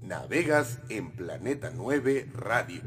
Navegas en Planeta 9 Radio.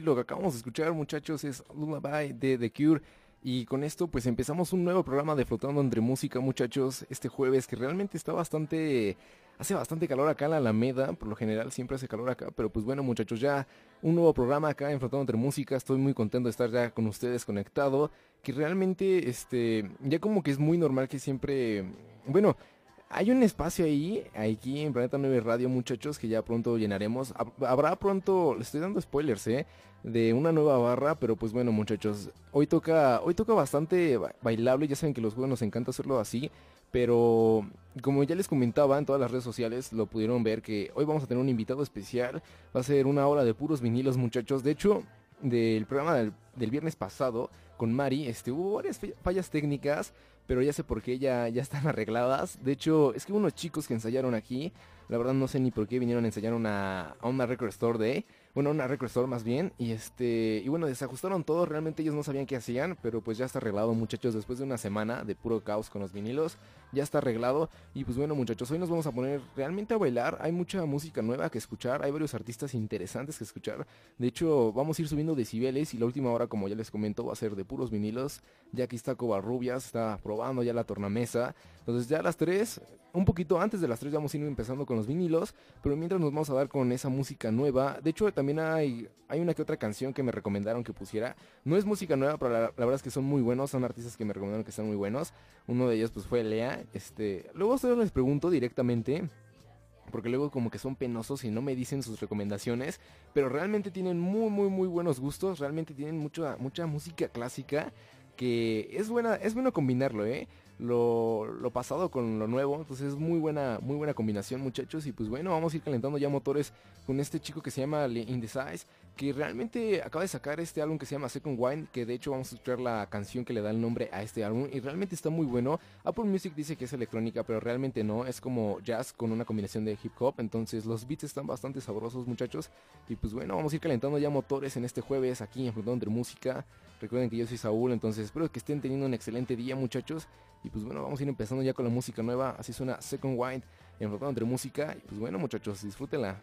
Lo que acabamos de escuchar, muchachos, es Lullaby de The Cure. Y con esto pues empezamos un nuevo programa de Flotando entre Música, muchachos, este jueves que realmente está bastante... Hace bastante calor acá en la Alameda, por lo general siempre hace calor acá, pero pues bueno muchachos, ya un nuevo programa acá en Flotando entre Música, estoy muy contento de estar ya con ustedes conectado, que realmente este ya como que es muy normal que siempre, bueno, hay un espacio ahí, aquí en Planeta 9 Radio, muchachos, que ya pronto llenaremos. Habrá pronto, les estoy dando spoilers, ¿eh? De una nueva barra, pero pues bueno, muchachos, hoy toca, hoy toca bastante bailable, ya saben que los juegos nos encanta hacerlo así, pero como ya les comentaba en todas las redes sociales, lo pudieron ver que hoy vamos a tener un invitado especial, va a ser una hora de puros vinilos, muchachos. De hecho, del programa del, del viernes pasado con Mari, este, hubo varias fallas técnicas, pero ya sé por qué, ya, ya están arregladas. De hecho, es que unos chicos que ensayaron aquí, la verdad no sé ni por qué vinieron a ensayar una, a una Record Store Day bueno, una record más bien, y este, y bueno, desajustaron todo, realmente ellos no sabían qué hacían, pero pues ya está arreglado muchachos, después de una semana de puro caos con los vinilos, ya está arreglado, y pues bueno muchachos, hoy nos vamos a poner realmente a bailar, hay mucha música nueva que escuchar, hay varios artistas interesantes que escuchar, de hecho vamos a ir subiendo decibeles, y la última hora como ya les comento va a ser de puros vinilos, ya aquí está Covarrubias, está probando ya la tornamesa, entonces ya a las 3, un poquito antes de las 3 vamos a ir empezando con los vinilos, pero mientras nos vamos a dar con esa música nueva, de hecho también hay, hay una que otra canción que me recomendaron que pusiera. No es música nueva, pero la, verdad es que son muy buenos, son artistas que me recomendaron que están muy buenos. Uno de ellos pues fue Lea. Este, luego ustedes les pregunto directamente porque luego como que son penosos y no me dicen sus recomendaciones, pero realmente tienen muy muy muy buenos gustos, realmente tienen mucha mucha música clásica que es buena, es bueno combinarlo, ¿eh? Lo, pasado con lo nuevo. Entonces es muy buena, muy buena combinación, muchachos. Y pues bueno, vamos a ir calentando ya motores con este chico que se llama Indecise, que realmente acaba de sacar este álbum que se llama Second Wine, que de hecho vamos a escuchar la canción que le da el nombre a este álbum. Y realmente está muy bueno. Apple Music dice que es electrónica, pero realmente no. Es como jazz con una combinación de hip hop. Entonces los beats están bastante sabrosos, muchachos. Y pues bueno, vamos a ir calentando ya motores en este jueves aquí en Frontón de Música. Recuerden que yo soy Saúl, entonces espero que estén teniendo un excelente día muchachos. Y pues bueno, vamos a ir empezando ya con la música nueva. Así suena Second White, enfocado entre música. Y pues bueno muchachos, disfrútenla.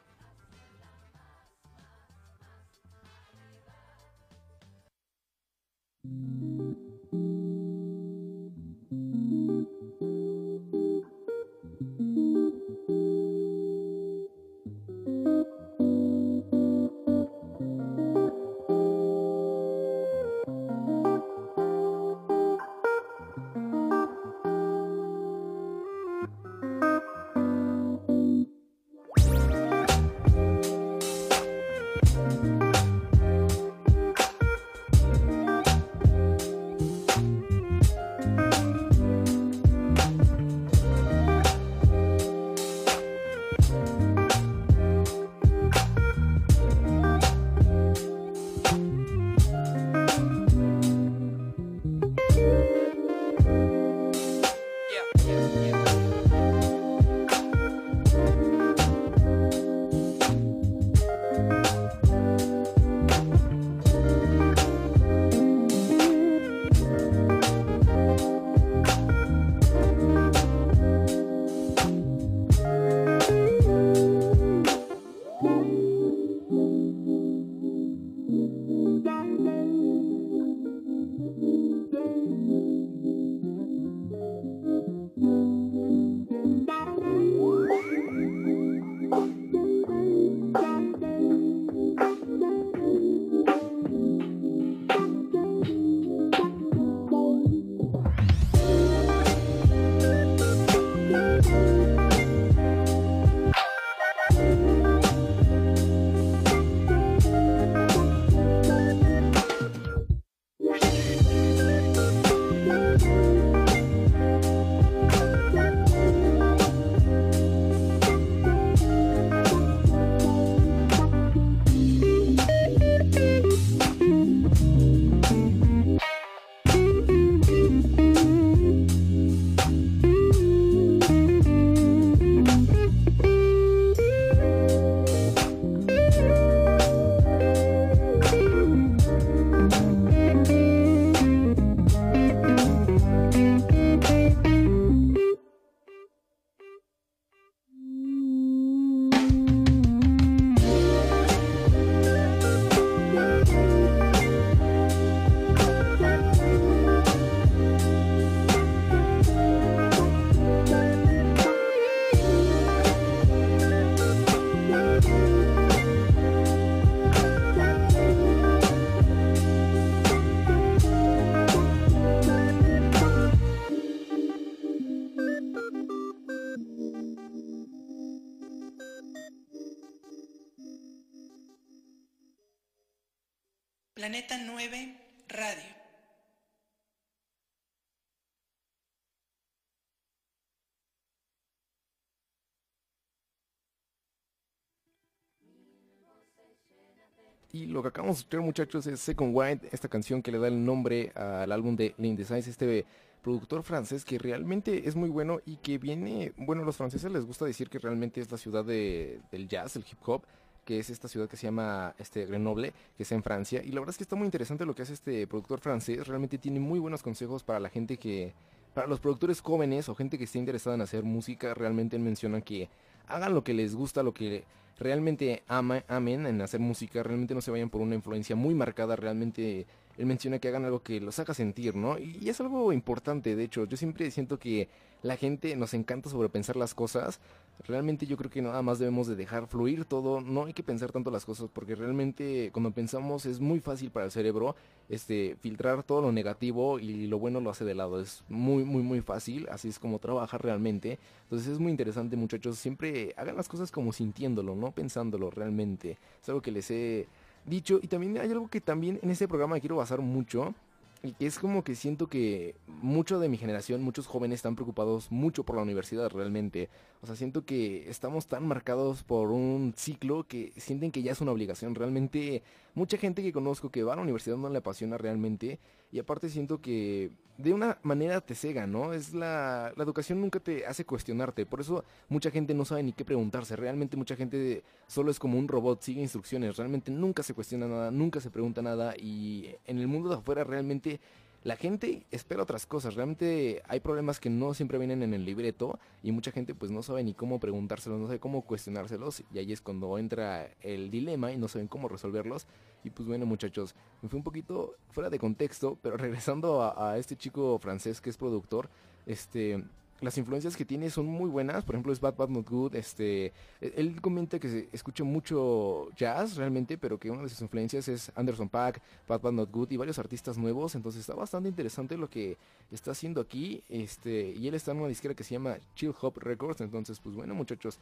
Y lo que acabamos de escuchar, muchachos, es Second White, esta canción que le da el nombre al álbum de L'Indecice, este productor francés que realmente es muy bueno y que viene, bueno, a los franceses les gusta decir que realmente es la ciudad de, del jazz, el hip hop, que es esta ciudad que se llama este, Grenoble, que está en Francia. Y la verdad es que está muy interesante lo que hace este productor francés, realmente tiene muy buenos consejos para la gente que, para los productores jóvenes o gente que esté interesada en hacer música, realmente menciona que hagan lo que les gusta, lo que realmente ama, amen en hacer música, realmente no se vayan por una influencia muy marcada, realmente él menciona que hagan algo que los haga sentir, ¿no? Y, es algo importante, de hecho, yo siempre siento que la gente nos encanta sobrepensar las cosas, realmente yo creo que nada más debemos de dejar fluir todo, no hay que pensar tanto las cosas, porque realmente cuando pensamos es muy fácil para el cerebro este, filtrar todo lo negativo y lo bueno lo hace de lado, es muy, muy, muy fácil, así es como trabaja realmente, entonces es muy interesante muchachos, siempre hagan las cosas como sintiéndolo, no pensándolo realmente, es algo que les he dicho. Y también hay algo que también en este programa quiero basar mucho. Y que es como que siento que mucho de mi generación, muchos jóvenes están preocupados mucho por la universidad realmente. O sea, siento que estamos tan marcados por un ciclo que sienten que ya es una obligación. Realmente, mucha gente que conozco que va a la universidad no le apasiona realmente. Y aparte siento que de una manera te cega, ¿no? Es la, la educación nunca te hace cuestionarte. Por eso mucha gente no sabe ni qué preguntarse. Realmente mucha gente solo es como un robot, sigue instrucciones. Realmente nunca se cuestiona nada, nunca se pregunta nada. Y en el mundo de afuera realmente la gente espera otras cosas. Realmente hay problemas que no siempre vienen en el libreto y mucha gente pues no sabe ni cómo preguntárselos, no sabe cómo cuestionárselos y ahí es cuando entra el dilema y no saben cómo resolverlos. Y pues bueno muchachos, me fui un poquito fuera de contexto, pero regresando a, a este chico francés que es productor, este las influencias que tiene son muy buenas. Por ejemplo, es Bad Bad Not Good. Este, él comenta que escucha mucho jazz realmente, pero que una de sus influencias es Anderson Paak, Bad Bad Not Good y varios artistas nuevos. Entonces está bastante interesante lo que está haciendo aquí. Este, y él está en una disquera que se llama Chill Hop Records. Entonces, pues bueno, muchachos,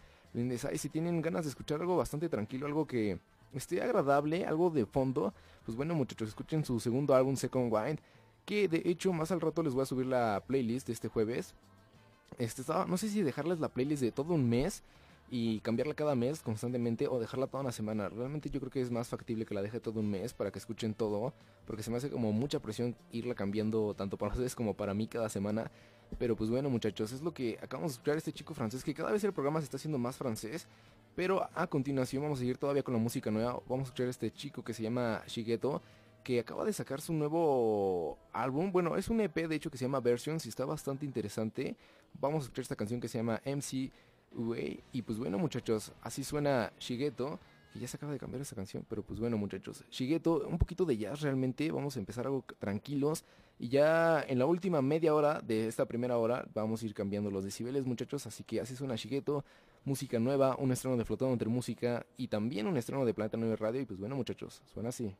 si tienen ganas de escuchar algo bastante tranquilo, algo que esté agradable, algo de fondo, pues bueno, muchachos, escuchen su segundo álbum, Second Wind. Que de hecho, más al rato les voy a subir la playlist de este jueves este, estaba, no sé si dejarles la playlist de todo un mes y cambiarla cada mes constantemente o dejarla toda una semana. Realmente yo creo que es más factible que la deje todo un mes para que escuchen todo, porque se me hace como mucha presión irla cambiando tanto para ustedes como para mí cada semana. Pero pues bueno muchachos, es lo que acabamos de escuchar este chico francés, que cada vez el programa se está haciendo más francés. Pero a continuación vamos a seguir todavía con la música nueva. Vamos a escuchar este chico que se llama Shigeto que acaba de sacar su nuevo álbum. Bueno, es un EP de hecho que se llama Versions y está bastante interesante. Vamos a escuchar esta canción que se llama MC Way. Y pues bueno muchachos, así suena Shigeto. Que ya se acaba de cambiar esta canción, pero pues bueno muchachos. Shigeto, un poquito de jazz realmente. Vamos a empezar algo tranquilos. Y ya en la última media hora de esta primera hora vamos a ir cambiando los decibeles muchachos. Así que así suena Shigeto. Música nueva, un estreno de Flotando entre Música y también un estreno de Planeta 9 Radio. Y pues bueno muchachos, suena así.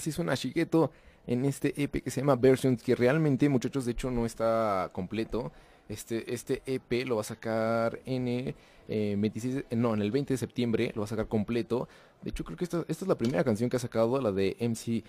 Así suena Shigeto en este EP que se llama Versions, que realmente, muchachos, de hecho no está completo. Este, este EP lo va a sacar en el, eh, 26, no, en el 20 de septiembre, lo va a sacar completo. De hecho, creo que esta, esta es la primera canción que ha sacado, la de MC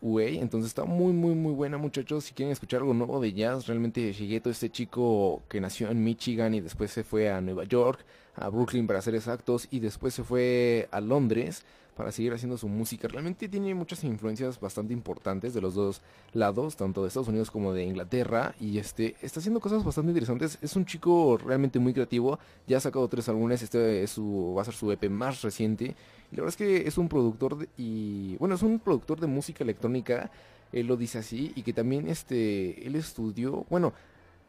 Way. Entonces está muy, muy, muy buena, muchachos. Si quieren escuchar algo nuevo de jazz, realmente Shigeto, este chico que nació en Michigan y después se fue a Nueva York, a Brooklyn para ser exactos, y después se fue a Londres para seguir haciendo su música. Realmente tiene muchas influencias bastante importantes de los dos lados, tanto de Estados Unidos como de Inglaterra. Y este está haciendo cosas bastante interesantes. Es un chico realmente muy creativo. Ya ha sacado tres álbumes. Este es su, va a ser su EP más reciente. Y la verdad es que es un productor de, y bueno, es un productor de música electrónica. Él lo dice así. Y que también este. él estudió. Bueno,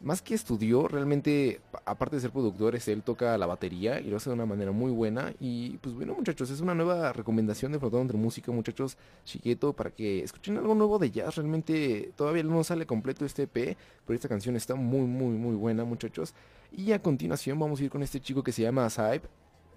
más que estudió, realmente, aparte de ser productor, él toca la batería y lo hace de una manera muy buena. Y pues bueno, muchachos, es una nueva recomendación de Flotando entre Música, muchachos, chiquito, para que escuchen algo nuevo de jazz. Realmente todavía no sale completo este EP, pero esta canción está muy, muy, muy buena, muchachos. Y a continuación vamos a ir con este chico que se llama Saib,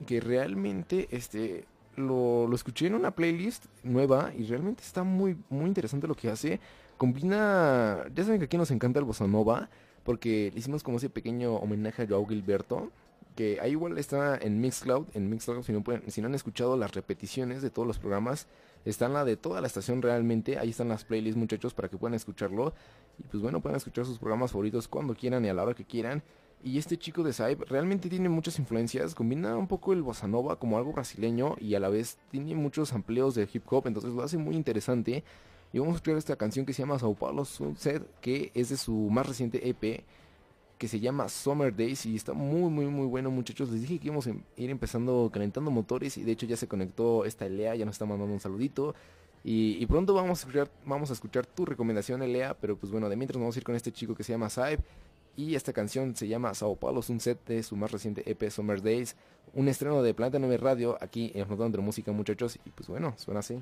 que realmente, este, lo, lo escuché en una playlist nueva y realmente está muy, muy interesante lo que hace. Combina, ya saben que aquí nos encanta el bossa nova porque le hicimos como ese pequeño homenaje a Joao Gilberto, que ahí igual está en Mixcloud, en Mixcloud si no, pueden, si no han escuchado las repeticiones de todos los programas, están la de toda la estación realmente, ahí están las playlists muchachos para que puedan escucharlo, y pues bueno, puedan escuchar sus programas favoritos cuando quieran y a la hora que quieran, y este chico de Saib realmente tiene muchas influencias, combina un poco el bossa nova como algo brasileño y a la vez tiene muchos amplios de hip hop, entonces lo hace muy interesante. Y vamos a escuchar esta canción que se llama Sao Paulo Sunset, que es de su más reciente EP, que se llama Summer Days y está muy muy muy bueno muchachos. Les dije que íbamos a ir empezando calentando motores y de hecho ya se conectó esta Elea, ya nos está mandando un saludito. Y, pronto vamos a, escuchar, vamos a escuchar tu recomendación, Elea, pero pues bueno, de mientras vamos a ir con este chico que se llama Saib. Y esta canción se llama Sao Paulo Sunset de su más reciente EP Summer Days. Un estreno de Planeta 9 Radio aquí en Flotando de Música muchachos. Y pues bueno, suena así.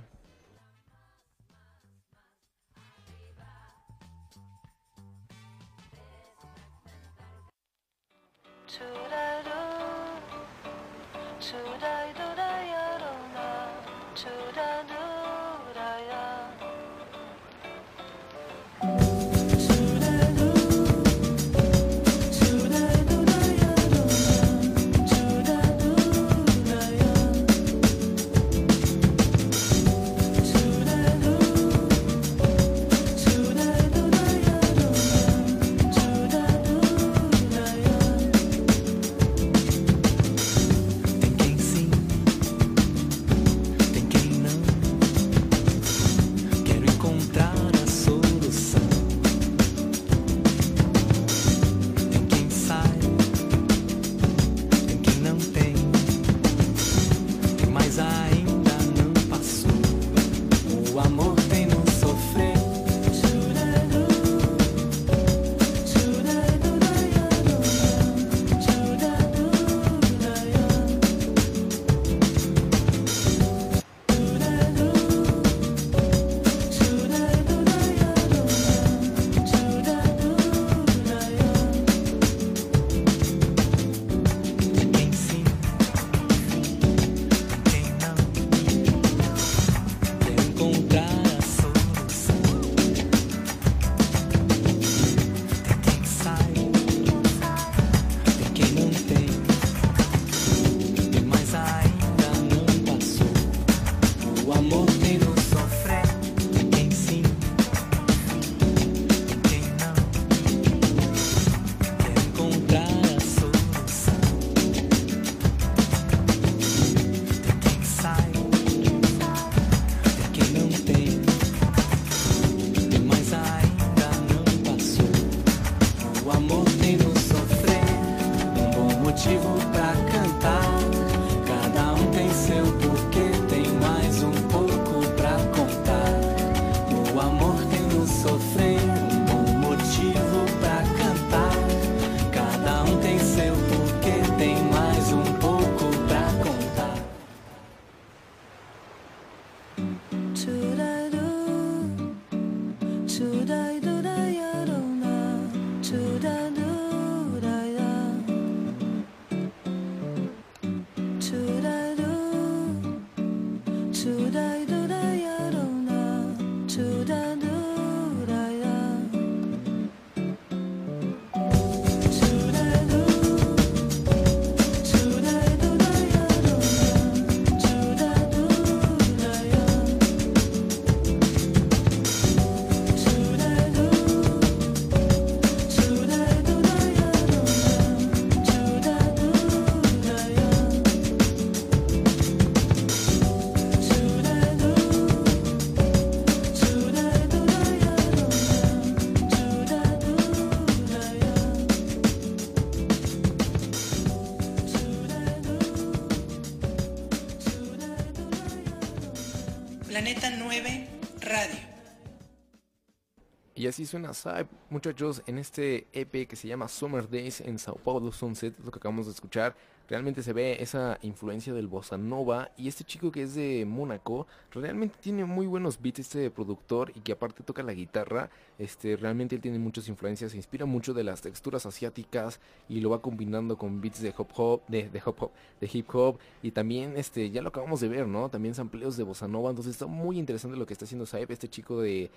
Así suena Saib, muchachos, en este EP que se llama Summer Days en Sao Paulo Sunset, lo que acabamos de escuchar. Realmente se ve esa influencia del bossa nova y este chico que es de Mónaco realmente tiene muy buenos beats este productor y que aparte toca la guitarra. Este realmente él tiene muchas influencias, se inspira mucho de las texturas asiáticas y lo va combinando con beats de hop hop, de, hop hop, de hip hop y también este ya lo acabamos de ver, ¿no? También sampleos de bossa nova, entonces está muy interesante lo que está haciendo Saeb, este chico de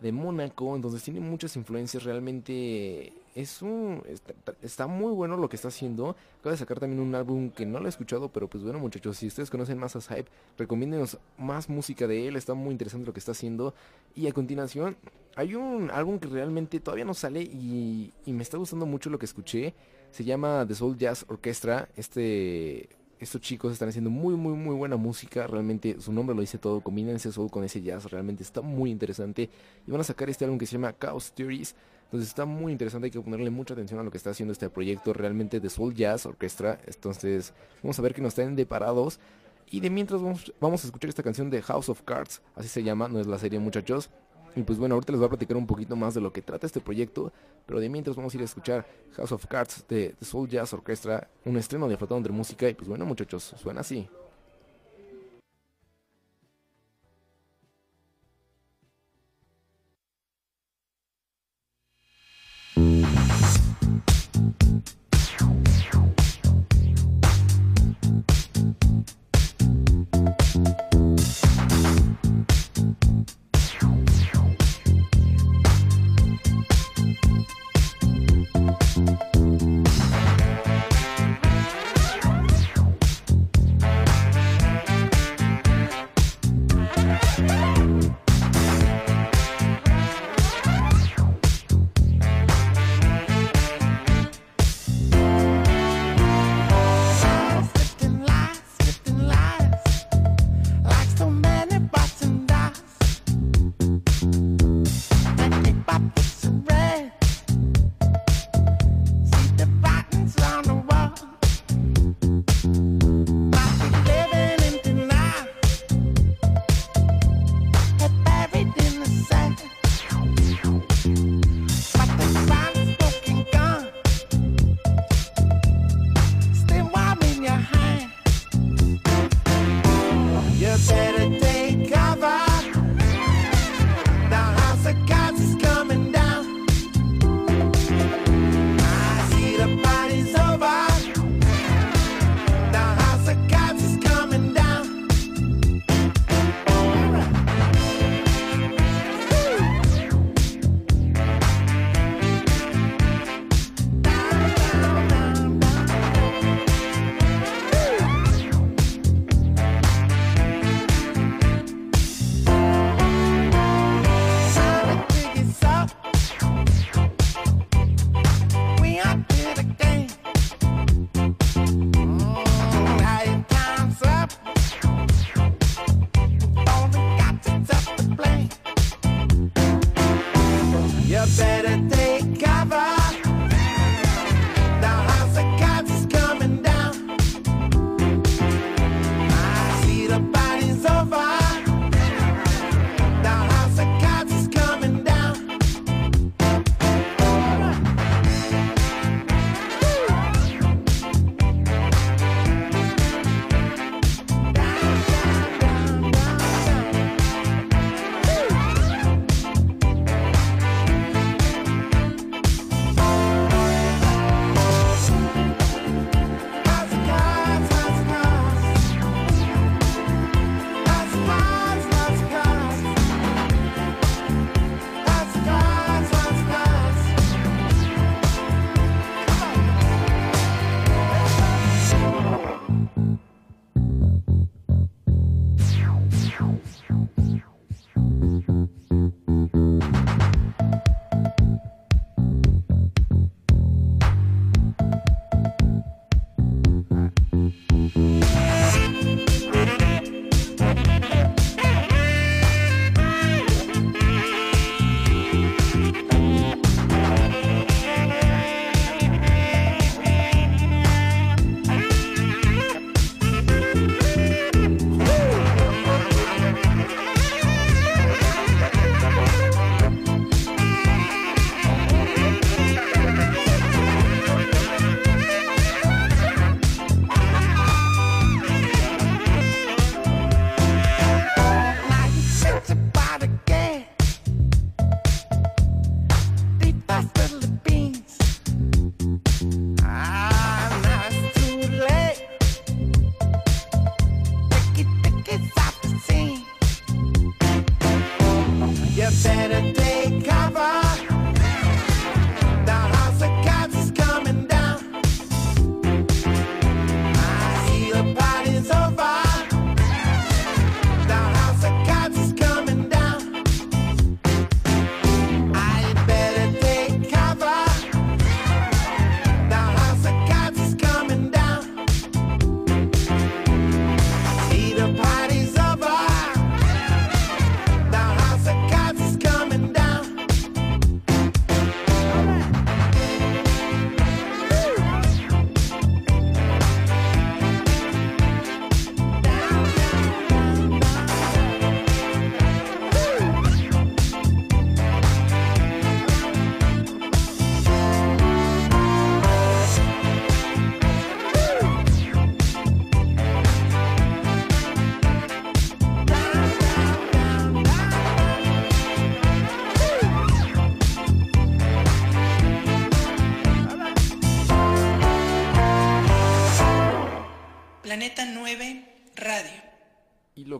de Mónaco, entonces tiene muchas influencias, realmente es un está, muy bueno lo que está haciendo. Acaba de sacar también un álbum que no lo he escuchado, pero pues bueno, muchachos, si ustedes conocen más a Hype, recomiéndenos más música de él, está muy interesante lo que está haciendo. Y a continuación, hay un álbum que realmente todavía no sale y, y me está gustando mucho lo que escuché. Se llama The Soul Jazz Orchestra, este estos chicos están haciendo muy, muy, muy buena música. Realmente su nombre lo dice todo. Combinan ese soul con ese jazz. Realmente está muy interesante. Y van a sacar este álbum que se llama Chaos Theories. Entonces está muy interesante. Hay que ponerle mucha atención a lo que está haciendo este proyecto. Realmente de Soul Jazz Orchestra. Entonces vamos a ver que nos están deparados. Y de mientras vamos, vamos a escuchar esta canción de House of Cards. Así se llama. No es la serie muchachos. Y pues bueno, ahorita les voy a platicar un poquito más de lo que trata este proyecto, pero de mientras vamos a ir a escuchar House of Cards de Soul Jazz Orchestra, un estreno de Flotando de Música, y pues bueno muchachos, suena así.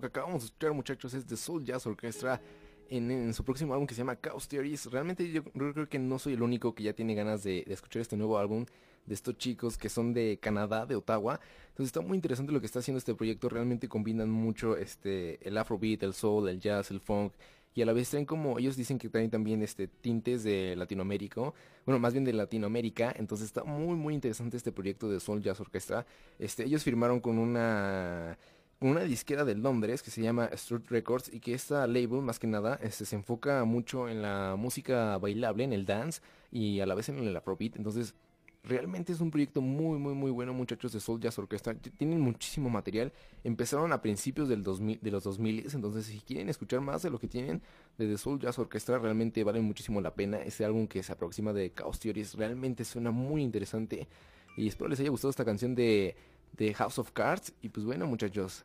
Acabamos de escuchar, muchachos, es de Soul Jazz Orchestra en, su próximo álbum que se llama Chaos Theories. Realmente yo, creo que no soy el único que ya tiene ganas de, escuchar este nuevo álbum de estos chicos que son de Canadá, de Ottawa. Entonces está muy interesante lo que está haciendo este proyecto. Realmente combinan mucho este el afrobeat, el soul, el jazz, el funk. Y a la vez traen como, ellos dicen que traen también este tintes de Latinoamérica, bueno, más bien de Latinoamérica, entonces está muy muy interesante este proyecto de Soul Jazz Orchestra. Este, ellos firmaron con una una disquera de Londres que se llama Strut Records y que esta label más que nada este, se enfoca mucho en la música bailable, en el dance y a la vez en el afrobeat. Entonces realmente es un proyecto muy muy muy bueno muchachos de Soul Jazz Orchestra. Tienen muchísimo material. Empezaron a principios del 2000, de los 2000 entonces si quieren escuchar más de lo que tienen de The Soul Jazz Orchestra realmente vale muchísimo la pena. Este álbum que se aproxima de Chaos Theories realmente suena muy interesante y espero les haya gustado esta canción de de House of Cards. Y pues bueno, muchachos,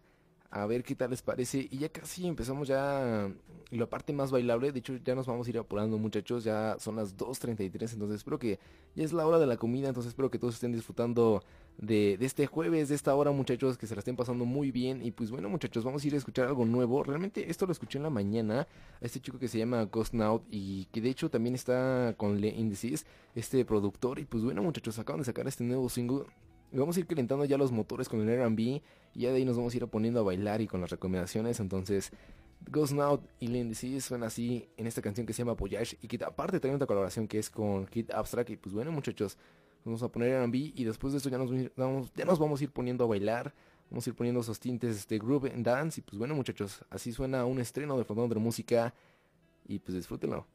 a ver qué tal les parece. Y ya casi empezamos ya la parte más bailable. De hecho, ya nos vamos a ir apurando, muchachos. Ya son las 2.33. Entonces, espero que ya es la hora de la comida. Entonces, espero que todos estén disfrutando de, de, este jueves, de esta hora, muchachos. Que se la estén pasando muy bien. Y pues bueno, muchachos, vamos a ir a escuchar algo nuevo. Realmente, esto lo escuché en la mañana. A este chico que se llama Ghost Now. Y que de hecho también está con Le Indices, este productor. Y pues bueno, muchachos, acaban de sacar este nuevo single vamos a ir calentando ya los motores con el R&B y ya de ahí nos vamos a ir poniendo a bailar y con las recomendaciones. Entonces, Ghost Now y Lindsay suena así en esta canción que se llama Voyage y que aparte trae otra colaboración que es con Kid Abstract. Y pues bueno, muchachos, vamos a poner R&B y después de esto ya nos, vamos, ya nos vamos a ir poniendo a bailar. Vamos a ir poniendo esos tintes de groove and dance. Y pues bueno, muchachos, así suena un estreno de Fondón de Música. Y pues disfrútenlo.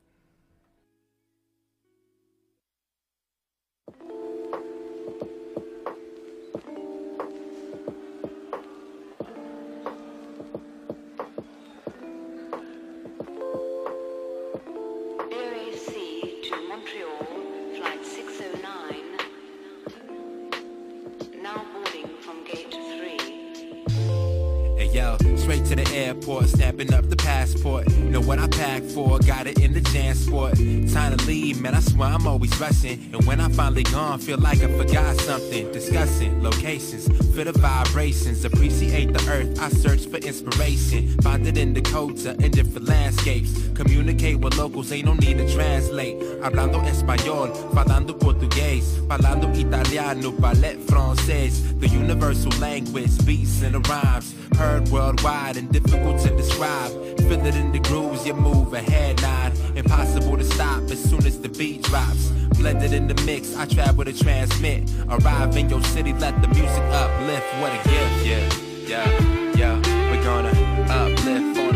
Airport, snapping up the passport. Know what I packed for, got it in the transport. Time to leave, man, I swear I'm always rushing. And when I finally gone, feel like I forgot something. Discussing locations, feel the vibrations, appreciate the earth. I search for inspiration, find it in Dakota, in different landscapes. Communicate with locals, ain't no need to translate. Hablando español, falando portugués, falando italiano, ballet francés. The universal language, beats and the rhymes. Heard worldwide and difficult to describe. Feel it in the grooves, you move ahead, nine. Impossible to stop as soon as the beat drops. Blended in the mix, I travel to transmit. Arrive in your city, let the music uplift. What a gift, yeah, yeah, yeah. We're gonna uplift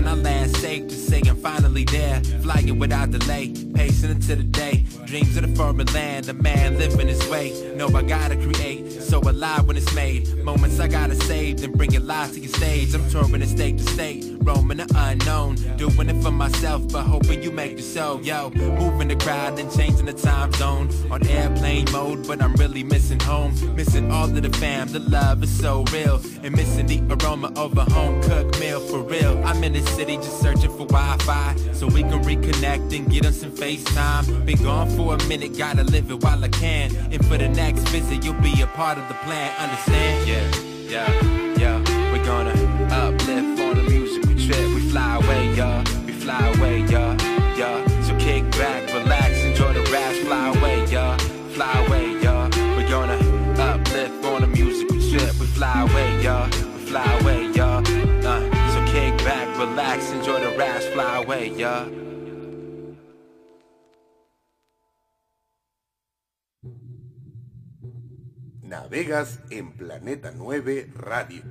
Praying I land safe to say I'm finally there. Flying without delay, pacing into the day. dreams of the foreign land, the man living his way. Know I gotta create, so alive when it's made. Moments I gotta save, then bring it live to your stage. I'm touring it state to state, roaming the unknown. Doing it for myself, but hoping you make the show. Yo, moving the crowd and changing the time zone. On airplane mode, but I'm really missing home. Missing all of the fam, the love is so real. And missing the aroma of a home cooked meal for real. I'm in the city just searching for Wi-Fi, so we can reconnect and get on some FaceTime. Been gone for a minute, gotta live it while I can. And for the next visit, you'll be a part of the plan, understand? Yeah, yeah, yeah. We're gonna uplift on a musical trip. We fly away, y'all. We fly away, y'all. Yeah. So kick back, relax, enjoy the raps. Fly away, y'all. Fly away, y'all. We're gonna uplift on a musical trip. We fly away, y'all. We fly away, y'all. Uh, so kick back, relax, enjoy the raps. Fly away, y'all. Navegas en Planeta 9 Radio.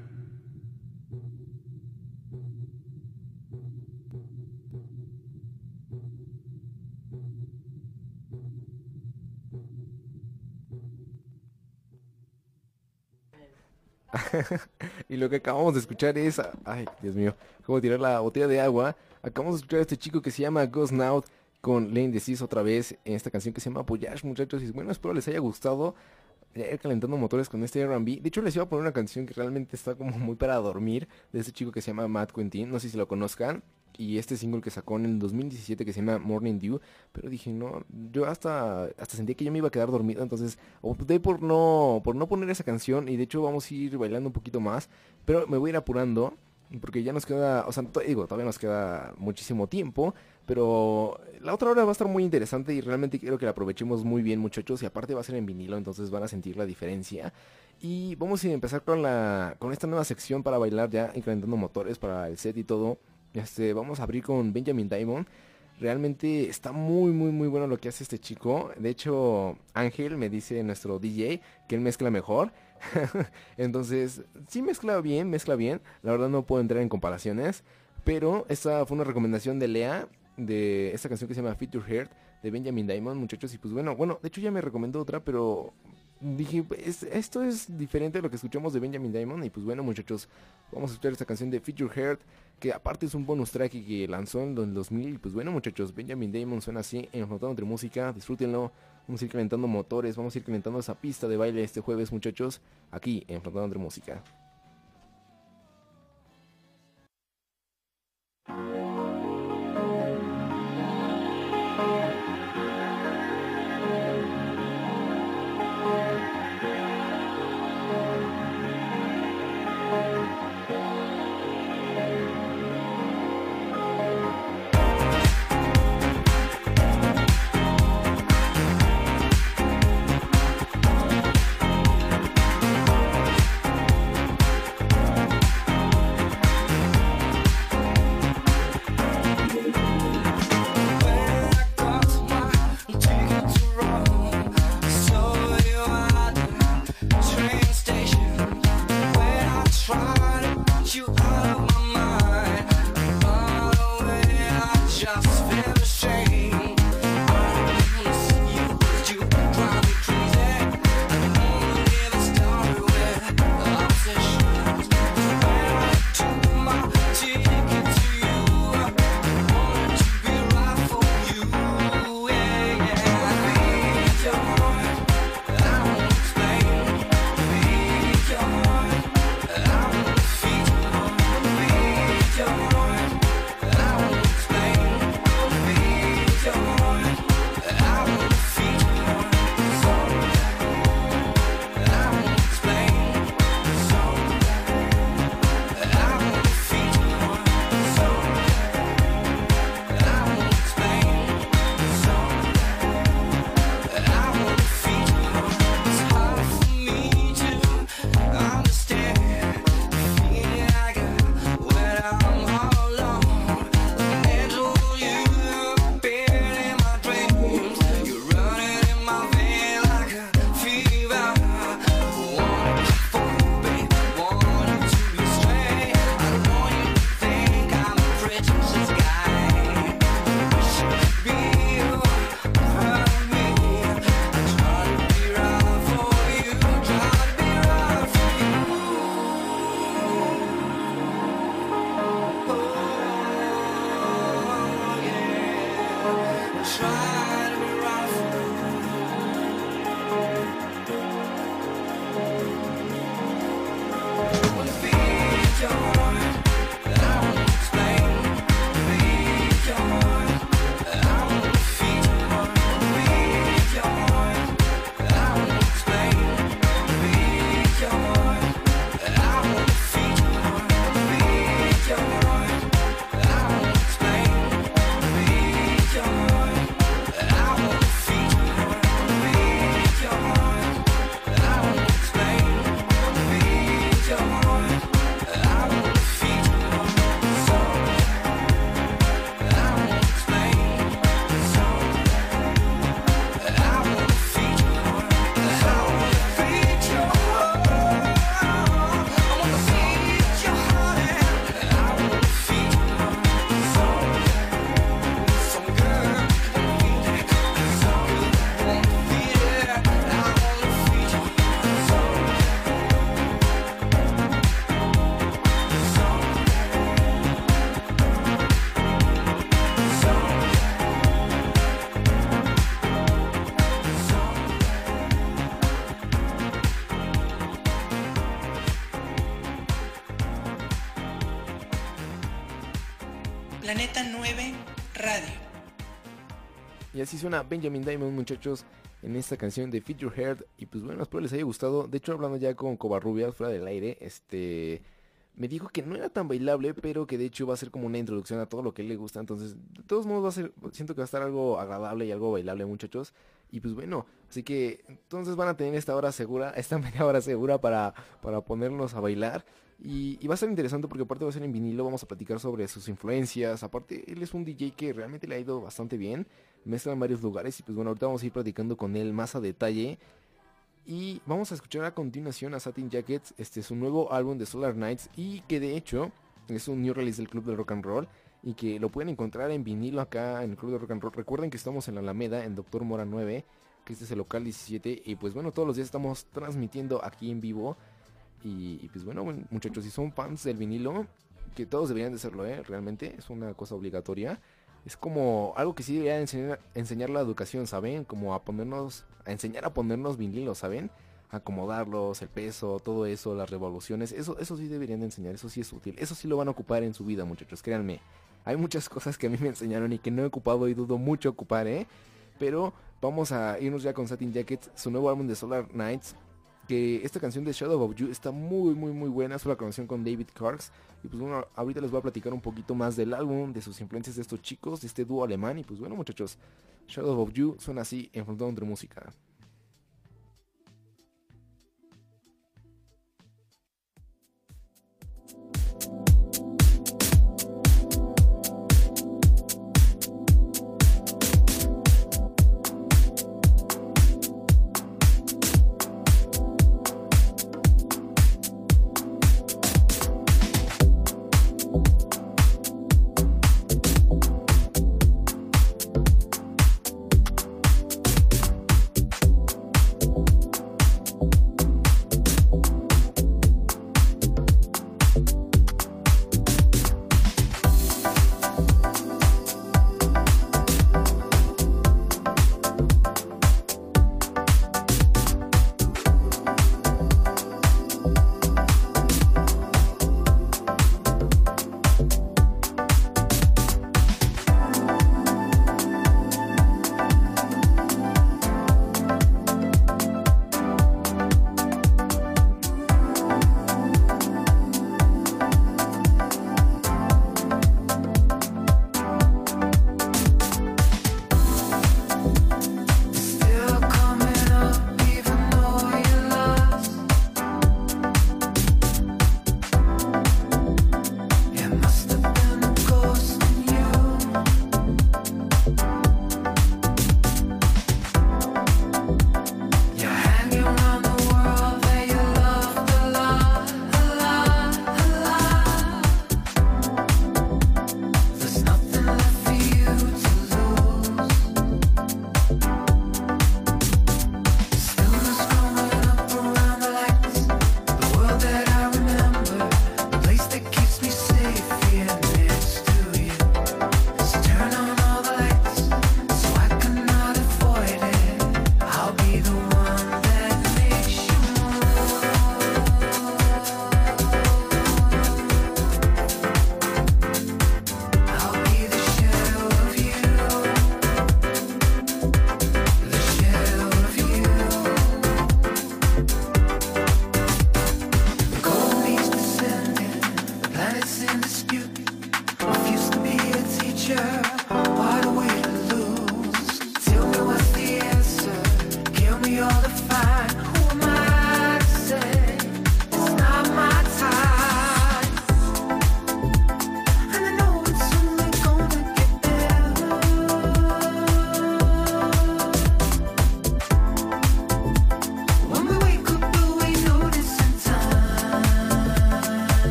y lo que acabamos de escuchar es, ay, Dios mío, cómo tirar la botella de agua. Acabamos de escuchar a este chico que se llama Ghost Now con Lane Decis otra vez en esta canción que se llama Voyage, muchachos. Y bueno, espero les haya gustado. Ir calentando motores con este R&B. De hecho, les iba a poner una canción que realmente está como muy para dormir de este chico que se llama Matt Quentin. No sé si lo conozcan. Y este single que sacó en el 2017 que se llama Morning Dew. Pero dije, no, yo hasta, hasta que yo me iba a quedar dormido. Entonces opté por no, por no poner esa canción. Y de hecho vamos a ir bailando un poquito más. Pero me voy a ir apurando. Porque ya nos queda, o sea, digo, todavía nos queda muchísimo tiempo. Pero la otra hora va a estar muy interesante y realmente quiero que la aprovechemos muy bien muchachos. Y aparte va a ser en vinilo, entonces van a sentir la diferencia. Y vamos a empezar con, la, con esta nueva sección para bailar ya, incrementando motores para el set y todo. Este, vamos a abrir con Benjamin Diamond. Realmente está muy, muy, muy bueno lo que hace este chico. De hecho, Ángel me dice nuestro DJ que él mezcla mejor. Entonces, sí mezcla bien, mezcla bien. La verdad no puedo entrar en comparaciones. Pero esta fue una recomendación de Lea de esta canción que se llama Fit Your Heart de Benjamin Diamond, muchachos. Y pues bueno, bueno, de hecho ya me recomendó otra, pero dije, esto es diferente a lo que escuchamos de Benjamin Diamond. Y pues bueno, muchachos, vamos a escuchar esta canción de Fit Your Heart, que aparte es un bonus track que lanzó en el 2000. Y pues bueno, muchachos, Benjamin Diamond suena así en Flotando entre Música. Disfrútenlo. Vamos a ir calentando motores, vamos a ir calentando esa pista de baile este jueves, muchachos, aquí en Flotando entre Música. you. Y así suena Benjamin Diamond, muchachos, en esta canción de Feed Your Heart. Y pues bueno, espero les haya gustado. De hecho, hablando ya con Covarrubias fuera del aire, este me dijo que no era tan bailable, pero que de hecho va a ser como una introducción a todo lo que le gusta. Entonces, de todos modos va a ser, siento que va a estar algo agradable y algo bailable, muchachos. Y pues bueno, así que entonces van a tener esta hora segura, esta media hora segura para, para ponernos a bailar. Y, va a ser interesante porque aparte va a ser en vinilo, vamos a platicar sobre sus influencias. Aparte, él es un DJ que realmente le ha ido bastante bien. Mezcla en varios lugares y pues bueno, ahorita vamos a ir platicando con él más a detalle. Y vamos a escuchar a continuación a Satin Jackets, este es nuevo álbum de Solar Nights y que de hecho es un new release del Club de Rock and Roll y que lo pueden encontrar en vinilo acá en el Club de Rock and Roll. Recuerden que estamos en la Alameda, en Doctor Mora 9, que este es el local 17 y pues bueno, todos los días estamos transmitiendo aquí en vivo. Y, pues bueno, muchachos, si son fans del vinilo, que todos deberían de serlo, ¿eh? Realmente es una cosa obligatoria es como algo que sí debería enseñar, enseñar la educación, ¿saben? Como a ponernos, a enseñar a ponernos vinilos, ¿saben? acomodarlos, el peso, todo eso, las revoluciones, eso, eso sí deberían de enseñar, eso sí es útil, eso sí lo van a ocupar en su vida, muchachos, créanme. Hay muchas cosas que a mí me enseñaron y que no he ocupado y dudo mucho ocupar, ¿eh? Pero vamos a irnos ya con Satin Jackets, su nuevo álbum de Solar Nights, que esta canción de Shadow of You está muy muy muy buena, es una canción con David Karks y pues bueno, ahorita les voy a platicar un poquito más del álbum, de sus influencias de estos chicos, de este dúo alemán y pues bueno muchachos, Shadow of You suena así en Frontón entre música.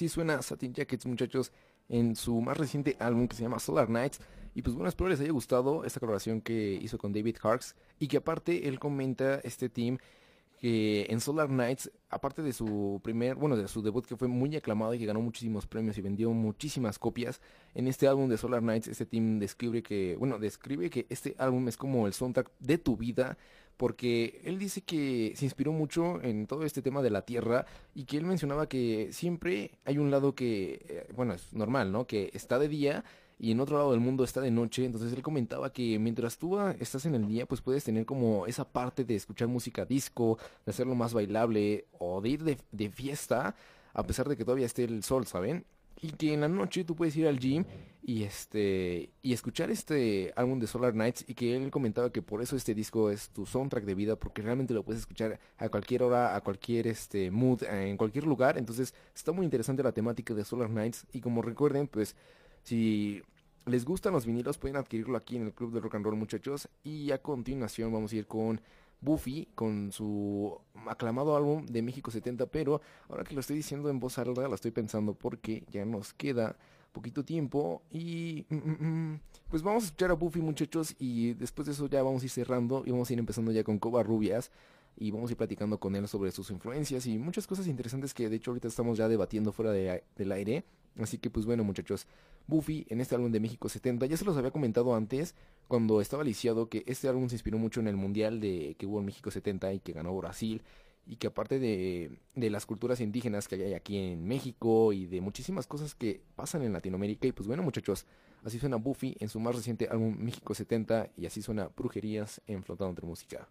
Así suena Satin Jackets, muchachos, en su más reciente álbum que se llama Solar Nights. Y pues bueno, espero les haya gustado esta colaboración que hizo con David Harks. Y que aparte él comenta, este team, que en Solar Nights, aparte de su primer, bueno, de su debut que fue muy aclamado y que ganó muchísimos premios y vendió muchísimas copias, en este álbum de Solar Nights, este team describe que, bueno, describe que este álbum es como el soundtrack de tu vida, porque él dice que se inspiró mucho en todo este tema de la Tierra y que él mencionaba que siempre hay un lado que, eh, bueno, es normal, ¿no? Que está de día y en otro lado del mundo está de noche. Entonces él comentaba que mientras tú ah, estás en el día, pues puedes tener como esa parte de escuchar música disco, de hacerlo más bailable o de ir de, de fiesta, a pesar de que todavía esté el sol, ¿saben? y que en la noche tú puedes ir al gym y este y escuchar este álbum de Solar Nights y que él comentaba que por eso este disco es tu soundtrack de vida porque realmente lo puedes escuchar a cualquier hora, a cualquier este mood, en cualquier lugar, entonces está muy interesante la temática de Solar Nights y como recuerden, pues si les gustan los vinilos pueden adquirirlo aquí en el Club de Rock and Roll, muchachos, y a continuación vamos a ir con Buffy con su aclamado álbum de México 70, pero ahora que lo estoy diciendo en voz alta, lo estoy pensando porque ya nos queda poquito tiempo y mm, mm, mm, pues vamos a escuchar a Buffy muchachos y después de eso ya vamos a ir cerrando y vamos a ir empezando ya con Coba Rubias y vamos a ir platicando con él sobre sus influencias y muchas cosas interesantes que de hecho ahorita estamos ya debatiendo fuera del aire. Así que pues bueno muchachos, Buffy en este álbum de México 70, ya se los había comentado antes cuando estaba lisiado que este álbum se inspiró mucho en el mundial de que hubo en México 70 y que ganó Brasil y que aparte de, de las culturas indígenas que hay aquí en México y de muchísimas cosas que pasan en Latinoamérica y pues bueno muchachos, así suena Buffy en su más reciente álbum México 70 y así suena Brujerías en Flotando entre Música.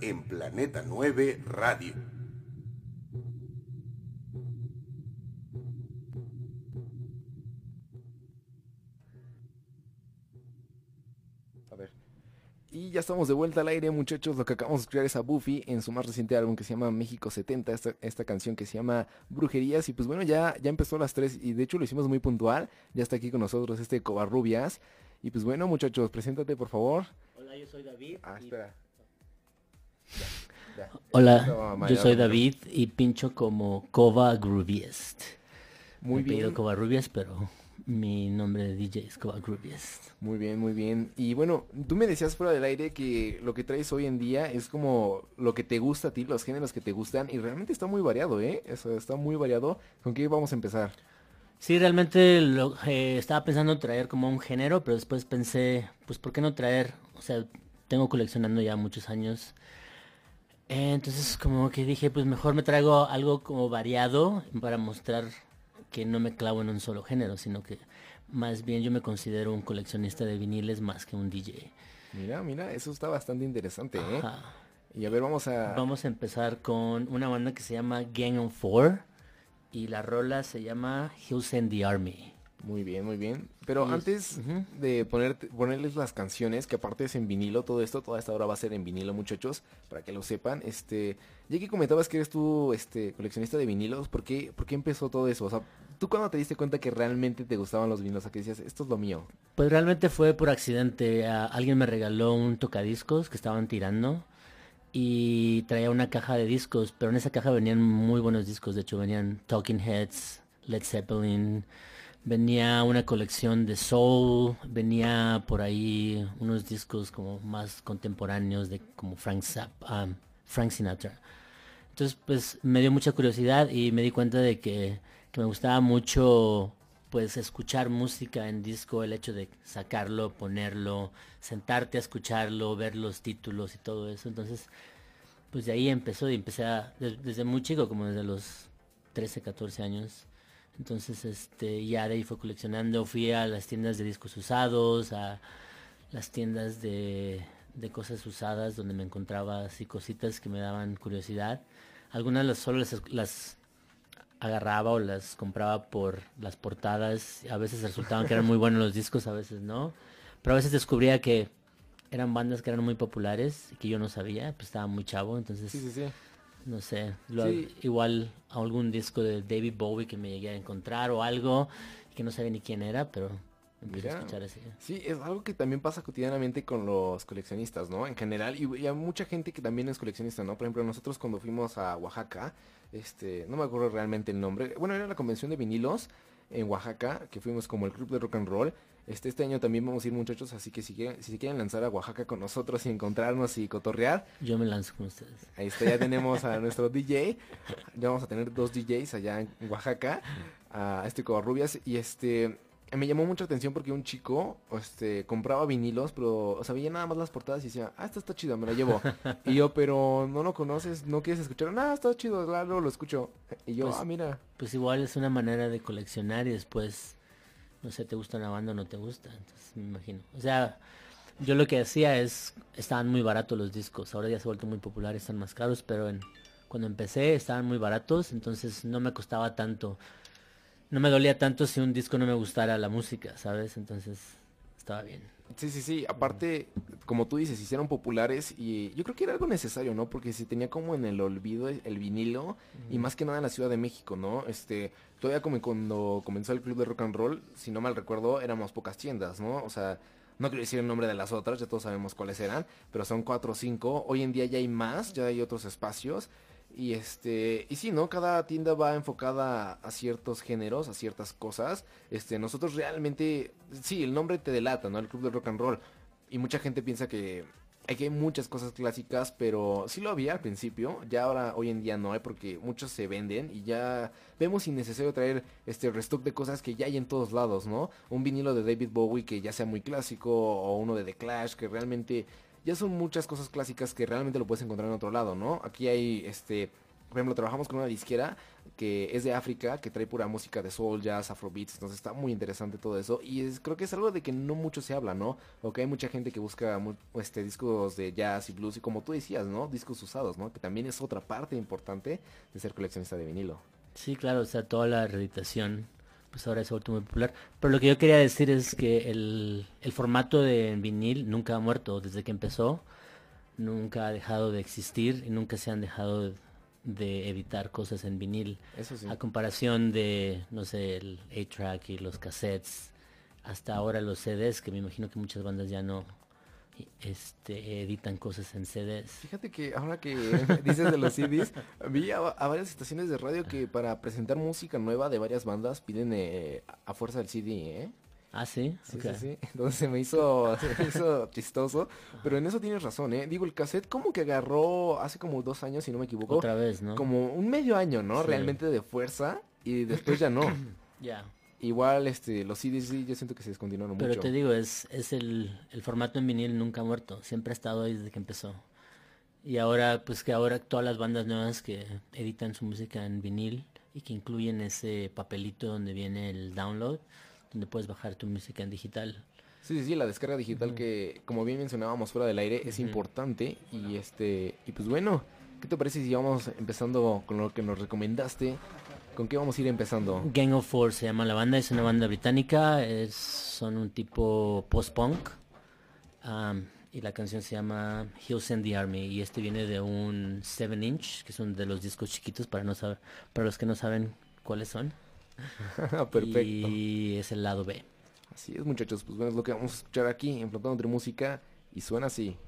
En Planeta 9 Radio. A ver. Y ya estamos de vuelta al aire, muchachos. Lo que acabamos de escuchar es a Buffy en su más reciente álbum que se llama México 70, esta, esta canción que se llama Brujerías. Y pues bueno, ya, ya empezó a las 3 y de hecho lo hicimos muy puntual. Ya está aquí con nosotros este Covarrubias. Y pues bueno, muchachos, preséntate por favor. Hola, yo soy David. Ah, y- espera. Hola, yo soy David y pincho como Kova Grooviest. Muy Me bien. Kova Rubiest, pero mi nombre de DJ es Kova Grooviest. Muy bien, muy bien. Y bueno, tú me decías fuera del aire que lo que traes hoy en día es como lo que te gusta a ti, los géneros que te gustan, y realmente está muy variado, ¿eh? Eso está muy variado. ¿Con qué vamos a empezar? Sí, realmente lo, eh, estaba pensando traer como un género, pero después pensé, pues ¿por qué no traer? O sea, tengo coleccionando ya muchos años. Eh, entonces como que dije, pues mejor me traigo algo como variado para mostrar que no me clavo en un solo género, sino que más bien yo me considero un coleccionista de viniles más que un DJ. Mira, mira, eso está bastante interesante, ¿eh? Ajá. Y a ver, vamos a... Vamos a empezar con una banda que se llama Gang of Four y la rola se llama Hills and the Army. Muy bien, muy bien. Pero Y antes de poner, ponerles las canciones, que aparte es en vinilo, todo esto, toda esta hora va a ser en vinilo, muchachos, para que lo sepan. Este, ya que comentabas que eres tú, este, coleccionista de vinilos, ¿por qué, por qué empezó todo eso? O sea, ¿tú cuándo te diste cuenta que realmente te gustaban los vinilos? O sea, que decías, esto es lo mío. Pues realmente fue por accidente. alguien me regaló un tocadiscos que estaban tirando y traía una caja de discos, pero en esa caja venían muy buenos discos. De hecho, venían Talking Heads, Led Zeppelin, venía una colección de soul, venía por ahí unos discos como más contemporáneos de como Frank Zappa, um, Frank Sinatra. Entonces, pues me dio mucha curiosidad y me di cuenta de que, que me gustaba mucho pues escuchar música en disco, el hecho de sacarlo, ponerlo, sentarte a escucharlo, ver los títulos y todo eso. Entonces, pues de ahí empezó y empecé a, de- desde muy chico, como desde los 13, 14 años. Entonces, este, ya de ahí fue coleccionando, fui a las tiendas de discos usados, a las tiendas de, de cosas usadas donde me encontraba así cositas que me daban curiosidad. Algunas las, solo las, agarraba o las compraba por las portadas. A veces resultaban que eran muy buenos los discos, a veces no. Pero a veces descubría que eran bandas que eran muy populares y que yo no sabía, pues estaba muy chavo, entonces. No sé, lo- Sí. igual algún disco de David Bowie que me llegué a encontrar o algo que no sabía ni quién era, pero empecé Mira. a escuchar así. Sí, es algo que también pasa cotidianamente con los coleccionistas, ¿no? En general, y, y hay mucha gente que también es coleccionista, ¿no? Por ejemplo, nosotros cuando fuimos a Oaxaca, este, no me acuerdo realmente el nombre, bueno, era la convención de vinilos en Oaxaca, que fuimos como el club de rock and roll. Este, este año también vamos a ir muchachos, así que si quieren, si se quieren lanzar a Oaxaca con nosotros y encontrarnos y cotorrear, Yo me lanzo con ustedes. Ahí está, ya tenemos a nuestro DJ. Ya vamos a tener dos DJs allá en Oaxaca, a este Covarrubias. Y este, me llamó mucha atención porque un chico, este, compraba vinilos, pero, o sea, veía nada más las portadas y decía, ah, esta está chida, me la llevo. y yo, pero no lo conoces, no quieres escuchar, ah, está chido, claro, lo escucho. Y yo, Pues, ah, mira. Pues igual es una manera de coleccionar y después, no sé, te gusta una banda o no te gusta, entonces me imagino. O sea, yo lo que hacía es, estaban muy baratos los discos, ahora ya se ha vuelto muy popular, están más caros, pero en, cuando empecé estaban muy baratos, entonces no me costaba tanto, no me dolía tanto si un disco no me gustara la música, ¿sabes? Entonces estaba bien. Sí, sí, sí. Aparte, como tú dices, hicieron populares y yo creo que era algo necesario, ¿no? Porque se tenía como en el olvido el el vinilo y más que nada en la Ciudad de México, ¿no? Este, todavía como cuando comenzó el club de rock and roll, si no mal recuerdo, éramos pocas tiendas, ¿no? O sea, no quiero decir el nombre de las otras, ya todos sabemos cuáles eran, pero son cuatro o cinco. Hoy en día ya hay más, ya hay otros espacios. Y este, y sí, ¿no? Cada tienda va enfocada a ciertos géneros, a ciertas cosas. Este, nosotros realmente, sí, el nombre te delata, ¿no? El club de rock and roll. Y mucha gente piensa que aquí hay muchas cosas clásicas, pero sí lo había al principio. Ya ahora, hoy en día no hay porque muchos se venden y ya vemos innecesario traer este restock de cosas que ya hay en todos lados, ¿no? Un vinilo de David Bowie que ya sea muy clásico o uno de The Clash que realmente ya son muchas cosas clásicas que realmente lo puedes encontrar en otro lado, ¿no? Aquí hay este por ejemplo, trabajamos con una disquera que es de África, que trae pura música de soul, jazz, afrobeats, entonces está muy interesante todo eso y es, creo que es algo de que no mucho se habla, ¿no? O que hay mucha gente que busca este discos de jazz y blues y como tú decías, ¿no? Discos usados, ¿no? Que también es otra parte importante de ser coleccionista de vinilo. Sí, claro, o sea, toda la reeditación pues ahora se ha vuelto muy popular. Pero lo que yo quería decir es que el, el formato de vinil nunca ha muerto desde que empezó, nunca ha dejado de existir y nunca se han dejado de editar cosas en vinil. Eso sí. A comparación de, no sé, el A-Track y los cassettes, hasta ahora los CDs, que me imagino que muchas bandas ya no este, editan cosas en CDs. Fíjate que ahora que dices de los CDs, vi a, varias estaciones de radio que para presentar música nueva de varias bandas piden eh, a fuerza el CD, ¿eh? Ah, sí. Sí, sí, sí. Entonces se me hizo, se me hizo chistoso. Pero en eso tienes razón, ¿eh? Digo, el cassette como que agarró hace como dos años, si no me equivoco. Otra vez, ¿no? Como un medio año, ¿no? Sí. Realmente de fuerza. Y después ya no. Ya. Igual, este, los CDs yo siento que se descontinuaron Pero mucho. te digo, es, es el, el formato en vinil nunca ha muerto. Siempre ha estado ahí desde que empezó. Y ahora, pues que ahora todas las bandas nuevas que editan su música en vinil y que incluyen ese papelito donde viene el download, donde puedes bajar tu música en digital. Sí, sí, sí, la descarga digital que, como bien mencionábamos fuera del aire, es importante. Y este, y pues bueno, ¿qué te parece si vamos empezando con lo que nos recomendaste? ¿Con qué vamos a ir empezando? Gang of Four se llama la banda, es una banda británica, es, son un tipo post-punk. am, y la canción se llama He'll Send the Army y este viene de un 7 inch, que son de los discos chiquitos para no saber, para los que no saben cuáles son. Perfecto. Y es el lado B. Así es, muchachos. Pues bueno, es lo que vamos a escuchar aquí en Flotando entre Música. Y suena así.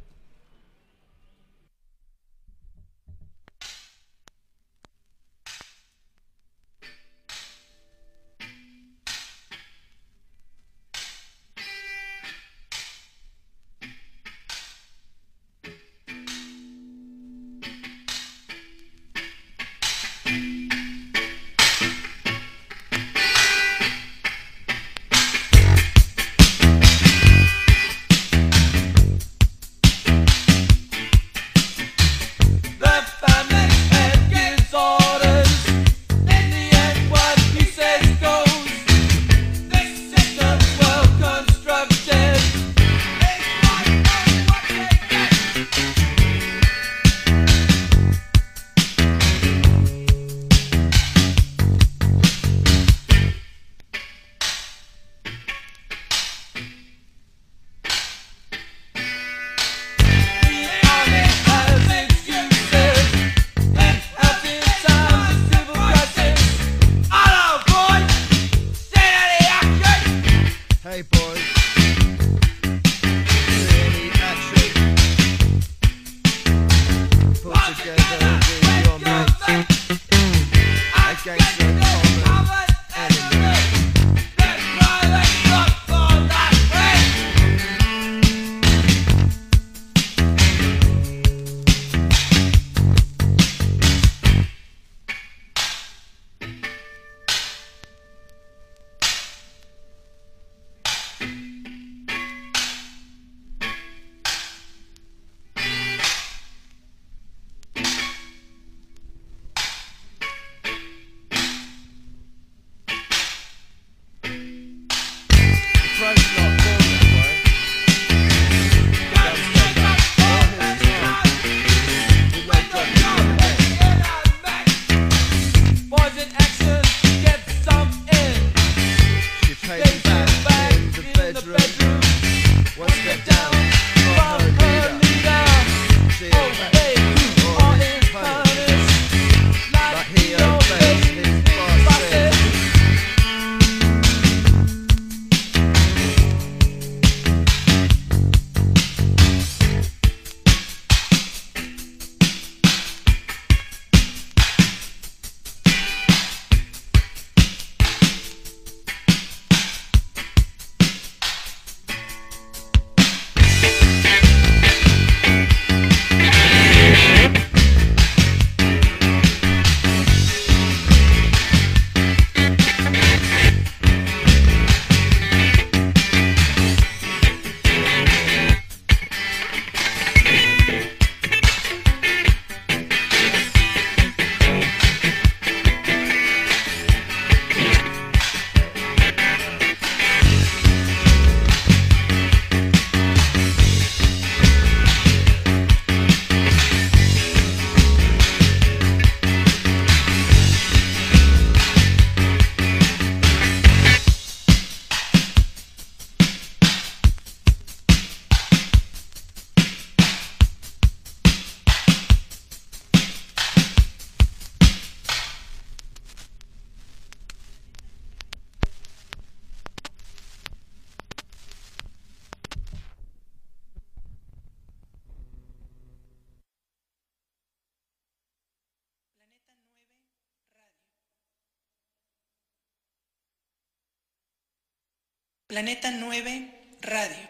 Planeta 9 Radio.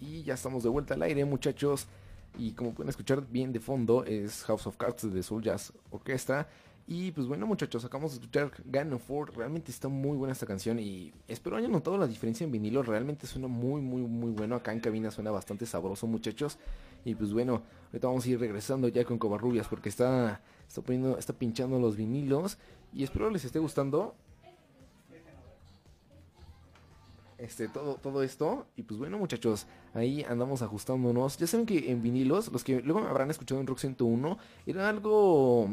Y ya estamos de vuelta al aire, muchachos. Y como pueden escuchar bien de fondo, es House of Cards de Soul Jazz Orquestra. Y pues bueno, muchachos, acabamos de escuchar Gun of. Realmente está muy buena esta canción. Y espero hayan notado la diferencia en vinilo. Realmente suena muy, muy, muy bueno. Acá en cabina suena bastante sabroso, muchachos. Y pues bueno, ahorita vamos a ir regresando ya con Covarrubias porque está, está, poniendo, está pinchando los vinilos. Y espero les esté gustando. este, todo, todo esto. Y pues bueno, muchachos, ahí andamos ajustándonos. Ya saben que en vinilos, los que luego me habrán escuchado en Rock 101, era algo...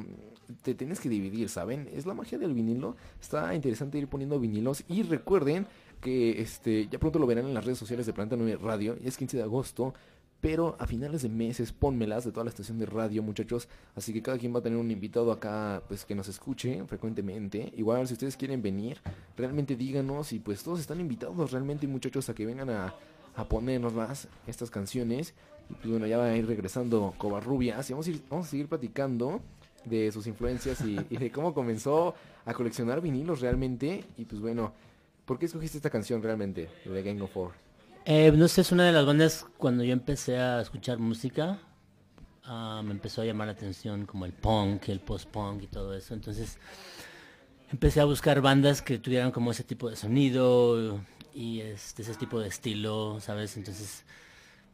Te tienes que dividir, ¿saben? Es la magia del vinilo. Está interesante ir poniendo vinilos. Y recuerden que este ya pronto lo verán en las redes sociales de Planta 9 Radio. Es 15 de agosto. Pero a finales de meses, pónmelas de toda la estación de radio, muchachos. Así que cada quien va a tener un invitado acá, pues que nos escuche frecuentemente. Igual, si ustedes quieren venir, realmente díganos. Y pues todos están invitados realmente, muchachos, a que vengan a, a ponernos más estas canciones. Y pues bueno, ya va a ir regresando Covarrubias. Y vamos a, vamos a seguir platicando de sus influencias y de cómo comenzó a coleccionar vinilos realmente. Y pues bueno, ¿por qué escogiste esta canción realmente de Gang of Four? Eh, no sé, es una de las bandas cuando yo empecé a escuchar música, ah, me empezó a llamar la atención como el punk, el post-punk y todo eso. Entonces empecé a buscar bandas que tuvieran como ese tipo de sonido y este, ese tipo de estilo, ¿sabes? Entonces,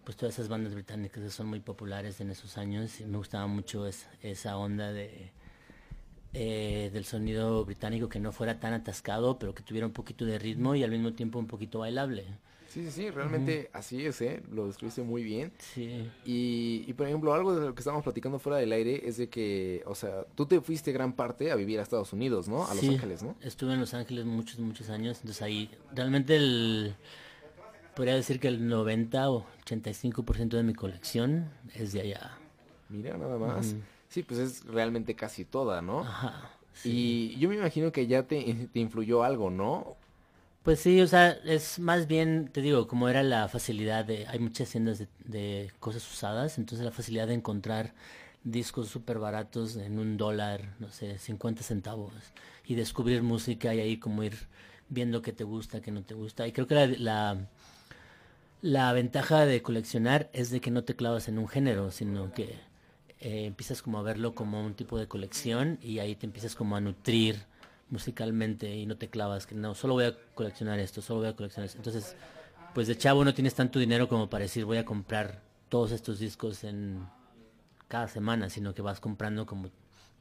pues todas esas bandas británicas son muy populares en esos años y me gustaba mucho es- esa onda de eh, del sonido británico que no fuera tan atascado, pero que tuviera un poquito de ritmo y al mismo tiempo un poquito bailable. Sí, sí, sí, realmente así es, ¿eh? Lo describiste muy bien. Sí. Y, y, por ejemplo, algo de lo que estábamos platicando fuera del aire es de que, o sea, tú te fuiste gran parte a vivir a Estados Unidos, ¿no? A Los Sí, Ángeles, ¿no? Estuve en Los Ángeles muchos, muchos años, entonces ahí realmente el, podría decir que el 90 o 85% de mi colección es de allá. Mira, nada más. Sí, pues es realmente casi toda, ¿no? Ajá. sí. Y yo me imagino que ya te, te influyó algo, ¿no? Pues sí, o sea, es más bien, te digo, como era la facilidad de, hay muchas tiendas de, de cosas usadas, entonces la facilidad de encontrar discos súper baratos en un dólar, no sé, 50 centavos, y descubrir música y ahí como ir viendo qué te gusta, qué no te gusta. Y creo que la, la, ventaja de coleccionar es de que no te clavas en un género, sino que eh, empiezas como a verlo como un tipo de colección y ahí te empiezas como a nutrir musicalmente y no te clavas que no, solo voy a coleccionar esto, solo voy a coleccionar esto. Entonces, pues de chavo no tienes tanto dinero como para decir voy a comprar todos estos discos en cada semana, sino que vas comprando como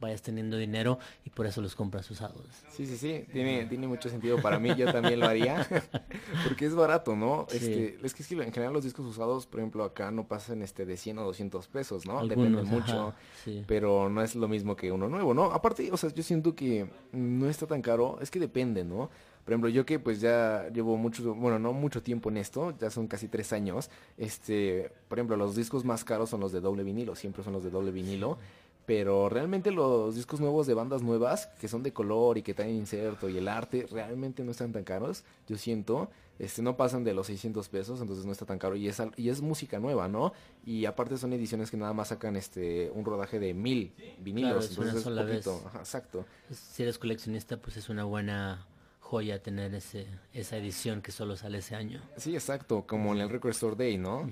vayas teniendo dinero y por eso los compras usados. Sí, sí, sí, tiene, tiene mucho sentido para mí, yo también lo haría, porque es barato, ¿no? Sí. Este, es que es que en general los discos usados, por ejemplo, acá no pasan este de 100 o 200 pesos, ¿no? Depende Algunos, mucho, ajá, sí. pero no es lo mismo que uno nuevo, ¿no? Aparte, o sea, yo siento que no está tan caro, es que depende, ¿no? Por ejemplo, yo que pues ya llevo mucho, bueno, no mucho tiempo en esto, ya son casi tres años, este, por ejemplo, los discos más caros son los de doble vinilo, siempre son los de doble vinilo, pero realmente los discos nuevos de bandas nuevas, que son de color y que traen inserto y el arte, realmente no están tan caros, yo siento, este, no pasan de los 600 pesos, entonces no está tan caro y es, y es música nueva, ¿no? Y aparte son ediciones que nada más sacan este, un rodaje de mil vinilos, es una entonces es sola vez. ajá, exacto. Si eres coleccionista, pues es una buena joya tener ese, esa edición que solo sale ese año. Sí, exacto, como en el Record Store Day, ¿no?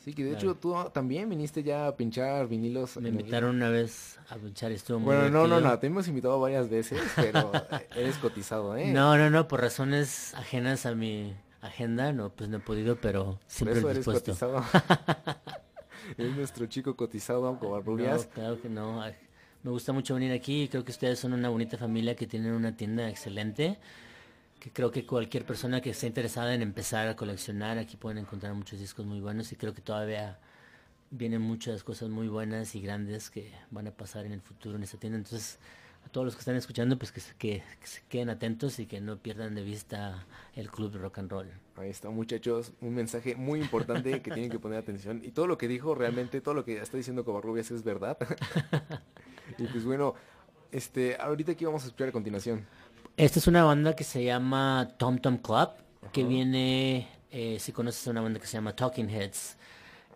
Sí, que de Claro. hecho tú también viniste ya a pinchar vinilos. Me el- invitaron una vez a pinchar estuvo muy Bueno, no, no, no, te hemos invitado varias veces, pero eres cotizado, ¿eh? No, no, no, por razones ajenas a mi agenda, no, pues no he podido, pero Por siempre eso eres cotizado. es nuestro chico cotizado, como No, claro que no. Me gusta mucho venir aquí y creo que ustedes son una bonita familia que tienen una tienda excelente. Que creo que cualquier persona que esté interesada en empezar a coleccionar aquí pueden encontrar muchos discos muy buenos y creo que todavía vienen muchas cosas muy buenas y grandes que van a pasar en el futuro en esta tienda. Entonces, a todos los que están escuchando, pues que se, que- que se queden atentos y que no pierdan de vista el club de rock and roll. Ahí está, muchachos, un mensaje muy importante que tienen que poner atención. Y todo lo que dijo, realmente, todo lo que está diciendo Covarrubias es verdad. y pues bueno, este, ahorita aquí vamos a escuchar a continuación. Esta es una banda que se llama Tom Tom Club, que viene, eh, si conoces a una banda que se llama Talking Heads,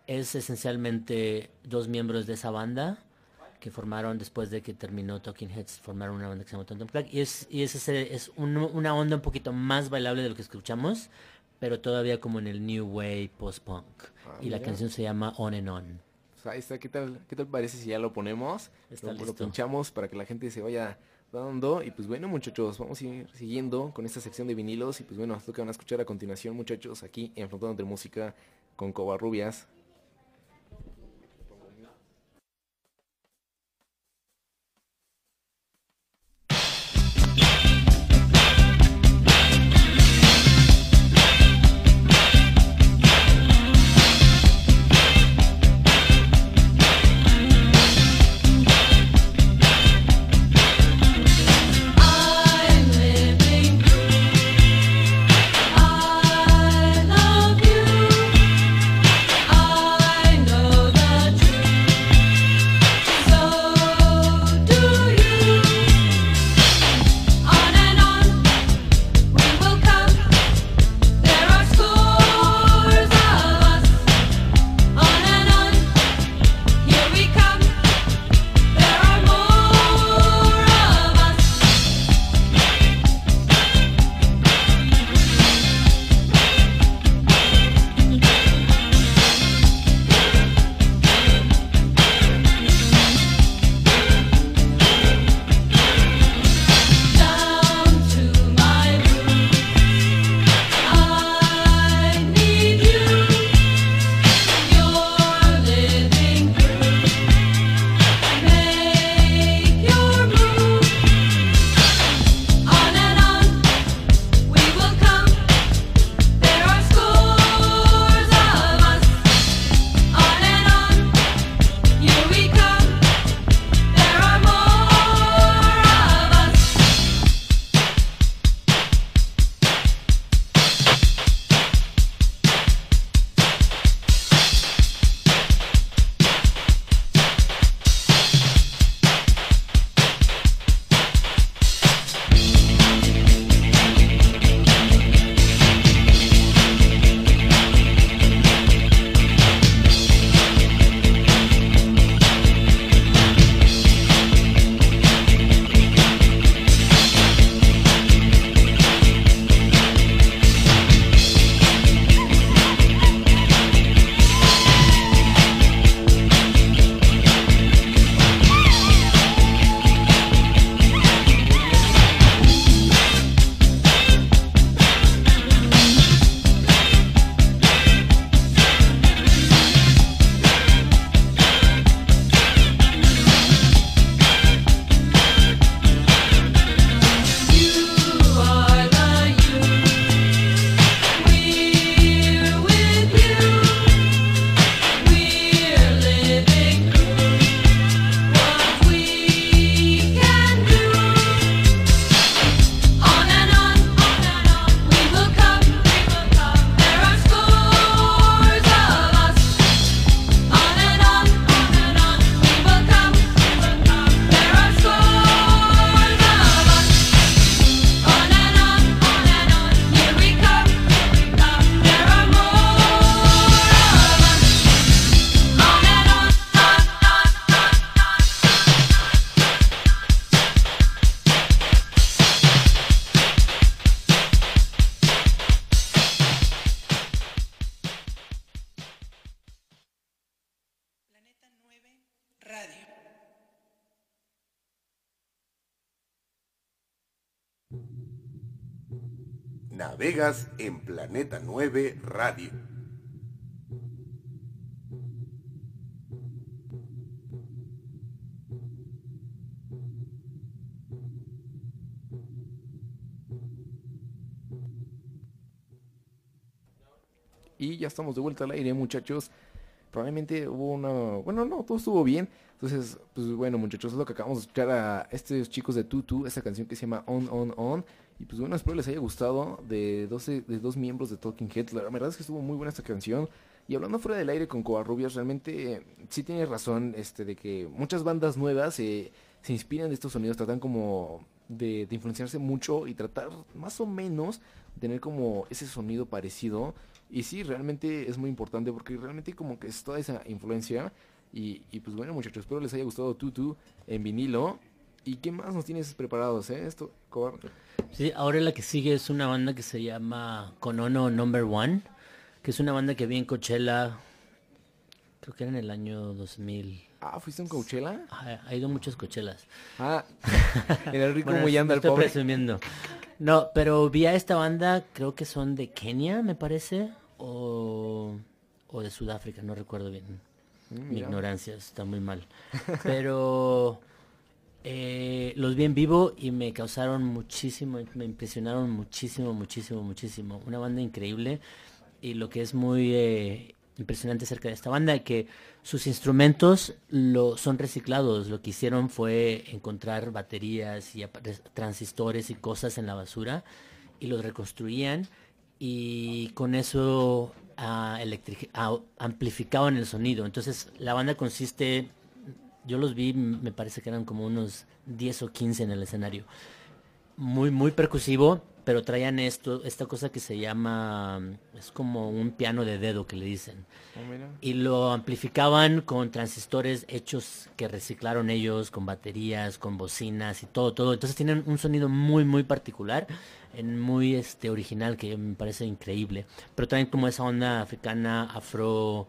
es esencialmente dos miembros de esa banda que formaron después de que terminó Talking Heads, formaron una banda que se llama Tonton Plague. Y es, y es, ese, es un- una onda un poquito más bailable de lo que escuchamos, pero todavía como en el New Way post-punk. Ah, y la canción se llama On and On. Pues ahí está, ¿qué tal, ¿qué tal parece si ya lo ponemos? Está lo, lo pinchamos para que la gente se vaya Y pues bueno, muchachos, vamos a ir siguiendo con esta sección de vinilos. Y pues bueno, esto que van a escuchar a continuación, muchachos, aquí en Frontón entre Música con Covarrubias. Navegas en Planeta 9 Radio. Y ya estamos de vuelta al aire, muchachos. Probablemente hubo una... Bueno, no, todo estuvo bien. Entonces, pues bueno, muchachos, es lo que acabamos de escuchar a estos chicos de Tutu, esta canción que se llama On, On, On. Y pues bueno, espero les haya gustado de, 12, de dos miembros de Talking Heads. La verdad es que estuvo muy buena esta canción. Y hablando fuera del aire con Covarrubias, realmente eh, sí tiene razón este de que muchas bandas nuevas eh, se inspiran de estos sonidos, tratan como de, influenciarse mucho y tratar más o menos tener como ese sonido parecido. Y sí, realmente es muy importante porque realmente como que es toda esa influencia Y, y pues bueno muchachos, espero les haya gustado Tutu en vinilo. ¿Y qué más nos tienes preparados, eh? Esto, Cobar. Sí, ahora la que sigue es una banda que se llama Konono Number One, que es una banda que vi en Coachella, creo que era en el año 2000. Ah, ¿fuiste a un Coachella? Ha, ha ido muchas Coachellas. Ah, era el rico Bueno, muy anda no el estoy pobre. presumiendo. No, pero vi a esta banda, creo que son de Kenia, me parece, o, o de Sudáfrica, no recuerdo bien. Mi Mm, mira. ignorancia está muy mal. Pero eh, los vi en vivo y me causaron muchísimo, me impresionaron muchísimo, muchísimo, muchísimo. Una banda increíble y lo que es muy eh, impresionante acerca de esta banda es que sus instrumentos lo, son reciclados. Lo que hicieron fue encontrar baterías y transistores y cosas en la basura y los reconstruían y con eso amplificaban el sonido. Entonces la banda consiste, yo los vi, me parece que eran como unos 10 o 15 en el escenario. Muy, muy percusivo, pero traían esto, esta cosa que se llama, es como un piano de dedo que le dicen. Oh, mira. Y lo amplificaban con transistores hechos que reciclaron ellos, con baterías, con bocinas y todo, todo. Entonces tienen un sonido muy, muy particular, en muy este original que me parece increíble. Pero traen como esa onda africana, afro,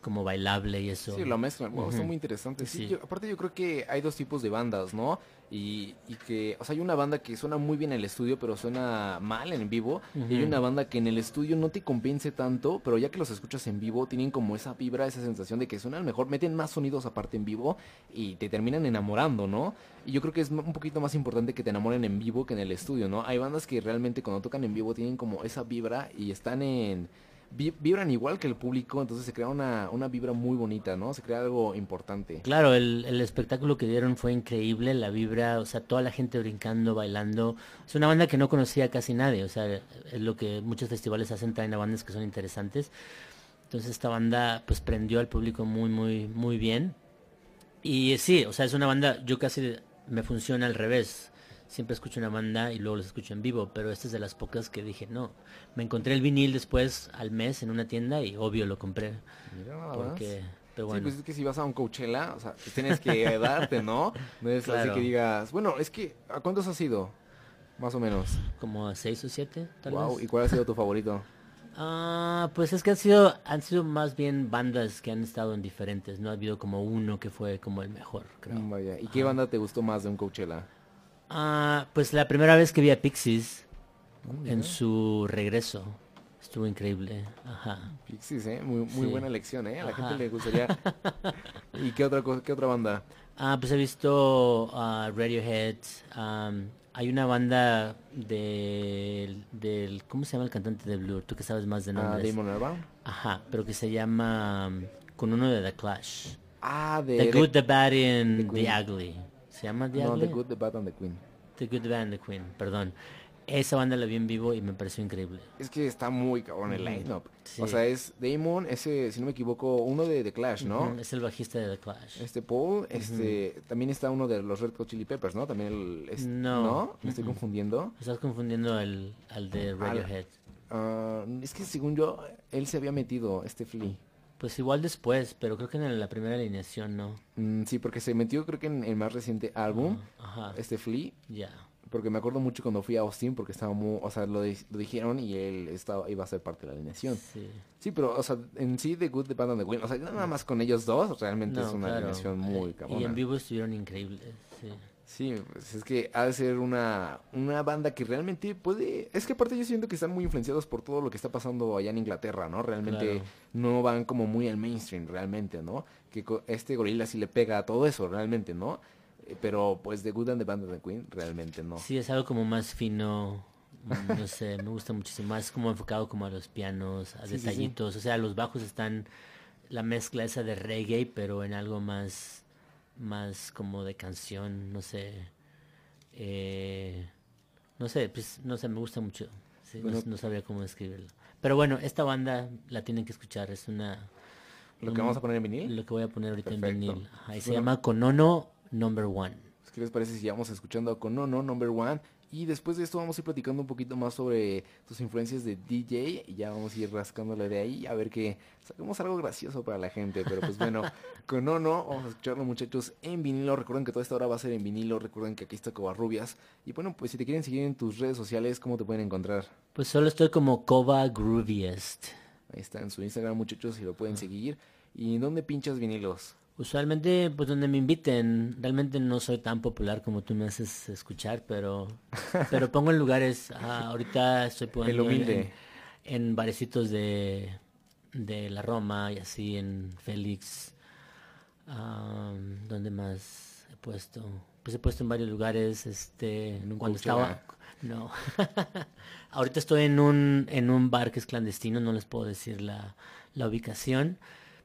como bailable y eso. Sí, lo mezclan. Wow, Está Ujú. muy interesante. Sí, Sí. yo- aparte yo creo que hay dos tipos de bandas, ¿no? Y, y que, o sea, hay una banda que suena muy bien en el estudio, pero suena mal en vivo. Y hay una banda que en el estudio no te convence tanto, pero ya que los escuchas en vivo, tienen como esa vibra, esa sensación de que suenan mejor, meten más sonidos aparte en vivo y te terminan enamorando, ¿no? Y yo creo que es un poquito más importante que te enamoren en vivo que en el estudio, ¿no? Hay bandas que realmente cuando tocan en vivo tienen como esa vibra y están en vibran igual que el público, entonces se crea una, una vibra muy bonita, ¿no? Se crea algo importante. Claro, el, el espectáculo que dieron fue increíble, la vibra, o sea, toda la gente brincando, bailando. Es una banda que no conocía casi nadie, o sea, es lo que muchos festivales hacen, traen a bandas que son interesantes. Entonces esta banda pues prendió al público muy, muy, muy bien. Y sí, o sea, es una banda, yo casi me funciona al revés. Siempre escucho una banda y luego los escucho en vivo, pero esta es de las pocas que dije, no. Me encontré el vinil después al mes en una tienda y obvio lo compré. Mira. Porque, pero Sí, bueno. pues es que si vas a un Coachella, o sea, tienes que darte, ¿no? No es así que digas, bueno, es que, ¿a cuántos has ido? Más o menos. como a seis o siete, tal wow, vez. ¿y cuál ha sido tu favorito? Ah, pues es que han sido, han sido más bien bandas que han estado en diferentes, no ha habido como uno que fue como el mejor, creo. Vaya, ¿y qué banda te gustó más de un Coachella? Ah, pues la primera vez que vi a Pixies Mm, en su regreso, estuvo increíble, ajá. Pixies, ¿eh? Muy, muy Sí. buena elección, ¿eh? A la Ajá. gente le gustaría... ¿Y qué otra, cosa, qué otra banda? Ah, pues he visto a Radiohead, am, hay una banda del, del, ¿cómo se llama el cantante de Blur? Tú que sabes más de Ah, nombres. Damon Albarn. Ajá, pero que se llama, um, con uno de The Clash. Ah, de... The Good, The Bad and The. Ugly. ¿Se llama The No? The Good, The Bad and The Queen. The Good, The Bad and The Queen, perdón. Esa banda la vi en vivo y me pareció increíble. Es que está muy cabrón el line-up. Sí. O sea, es Damon, ese, si no me equivoco, uno de The Clash, ¿no? Es el bajista de The Clash. Este Paul, este, también está uno de los Red Hot Chili Peppers, ¿no? También el, No. ¿Me estoy confundiendo? Estás confundiendo al, al de Radiohead. Ah, es que según yo, él se había metido, este Flea. Pues igual después, pero creo que en la primera alineación no. Mm, sí, porque se metió creo que en el más reciente álbum, Ajá, este Flea, ya. porque me acuerdo mucho cuando fui a Austin, porque estaba muy, o sea, lo, di- lo dijeron y él estaba, iba a ser parte de la alineación. Sí. Sí, pero, o sea, en sí, The Good, The Bad and The Queen, o sea, nada más con ellos dos, realmente No, es una claro. alineación muy cabrona. Y en vivo estuvieron increíbles, sí. Sí, pues es que ha de ser una, una banda que realmente puede... Es que aparte yo siento que están muy influenciados por todo lo que está pasando allá en Inglaterra, ¿no? Realmente Claro. no van como muy al mainstream, realmente, ¿no? Que este gorila sí le pega a todo eso, realmente, ¿no? Eh, Pero pues The Good and the Band and the Queen, realmente no. Sí, es algo como más fino, mm, no sé, me gusta muchísimo, más como enfocado como a los pianos, a Sí, sí, sí. detallitos, o sea, los bajos están la mezcla esa de reggae, pero en algo más, más como de canción, no sé, eh, no sé, pues, no sé, me gusta mucho, sí, no- Bueno. no, sabía cómo describirlo. Pero bueno, esta banda la tienen que escuchar, es una... Lo que vamos a poner en vinil, Lo que voy a poner ahorita Perfecto. en vinil. Y se llama Konono Number One. ¿qué les parece si vamos escuchando con No No Number One Y después de esto vamos a ir platicando un poquito más sobre tus influencias de DJ y ya vamos a ir rascándole de ahí a ver que saquemos algo gracioso para la gente. Pero pues bueno, con no, no, vamos a escucharlo muchachos en vinilo. Recuerden que toda esta hora va a ser en vinilo. Recuerden que aquí está Covarrubias. Y bueno, pues si te quieren seguir en tus redes sociales, ¿cómo te pueden encontrar? Pues solo estoy como Grooviest. Ahí está en su Instagram muchachos y lo pueden seguir. ¿Y dónde pinchas vinilos? Usualmente, pues donde me inviten, realmente no soy tan popular como tú me haces escuchar, pero, pero pongo en lugares, ah, ahorita estoy poniendo en, en- barecitos de, de la Roma y así, en Félix, am, ¿dónde más he puesto? Pues he puesto en varios lugares, este, En un cuando estaba, no, ahorita estoy en un, en un bar que es clandestino, no les puedo decir la, la ubicación,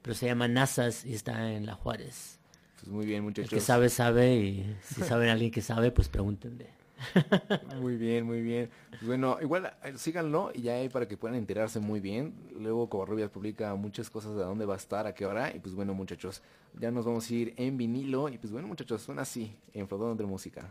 pero se llama Nazas y está en La Juárez. Pues muy bien El muchachos. que sabe, sabe, y si saben alguien que sabe, pues pregúntenle. Muy bien, muy bien. Pues bueno, igual eh, síganlo y ya para que puedan enterarse muy bien. Luego Covarrubias publica muchas cosas de dónde va a estar, a qué hora. Y pues bueno, muchachos, ya nos vamos a ir en vinilo. Y pues bueno, muchachos, suena así, en Flotando entre Música.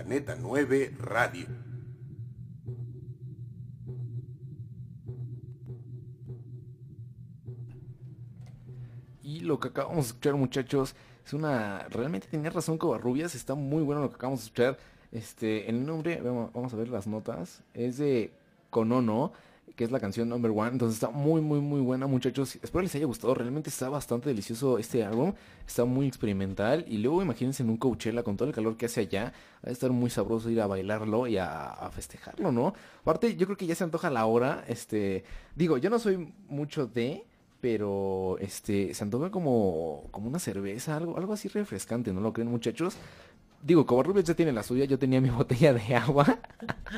Planeta 9 Radio. Y lo que acabamos de escuchar, muchachos, es una... Realmente tenía razón Covarrubias, está muy bueno lo que acabamos de escuchar. Este, el nombre, vamos a ver las notas, es de Konono, que es la canción number one. Entonces está muy, muy, muy buena, muchachos. Espero les haya gustado. Realmente está bastante delicioso este álbum. Está muy experimental. Y luego imagínense en un Coachella con todo el calor que hace allá. Va a estar muy sabroso ir a bailarlo y a, a festejarlo, ¿no? Aparte, yo creo que ya se antoja la hora. Este, digo, yo no soy mucho de pero este se antoja como como una cerveza, algo algo así refrescante, ¿no lo creen, muchachos? Digo, Covarrubias ya tiene la suya, yo tenía mi botella de agua,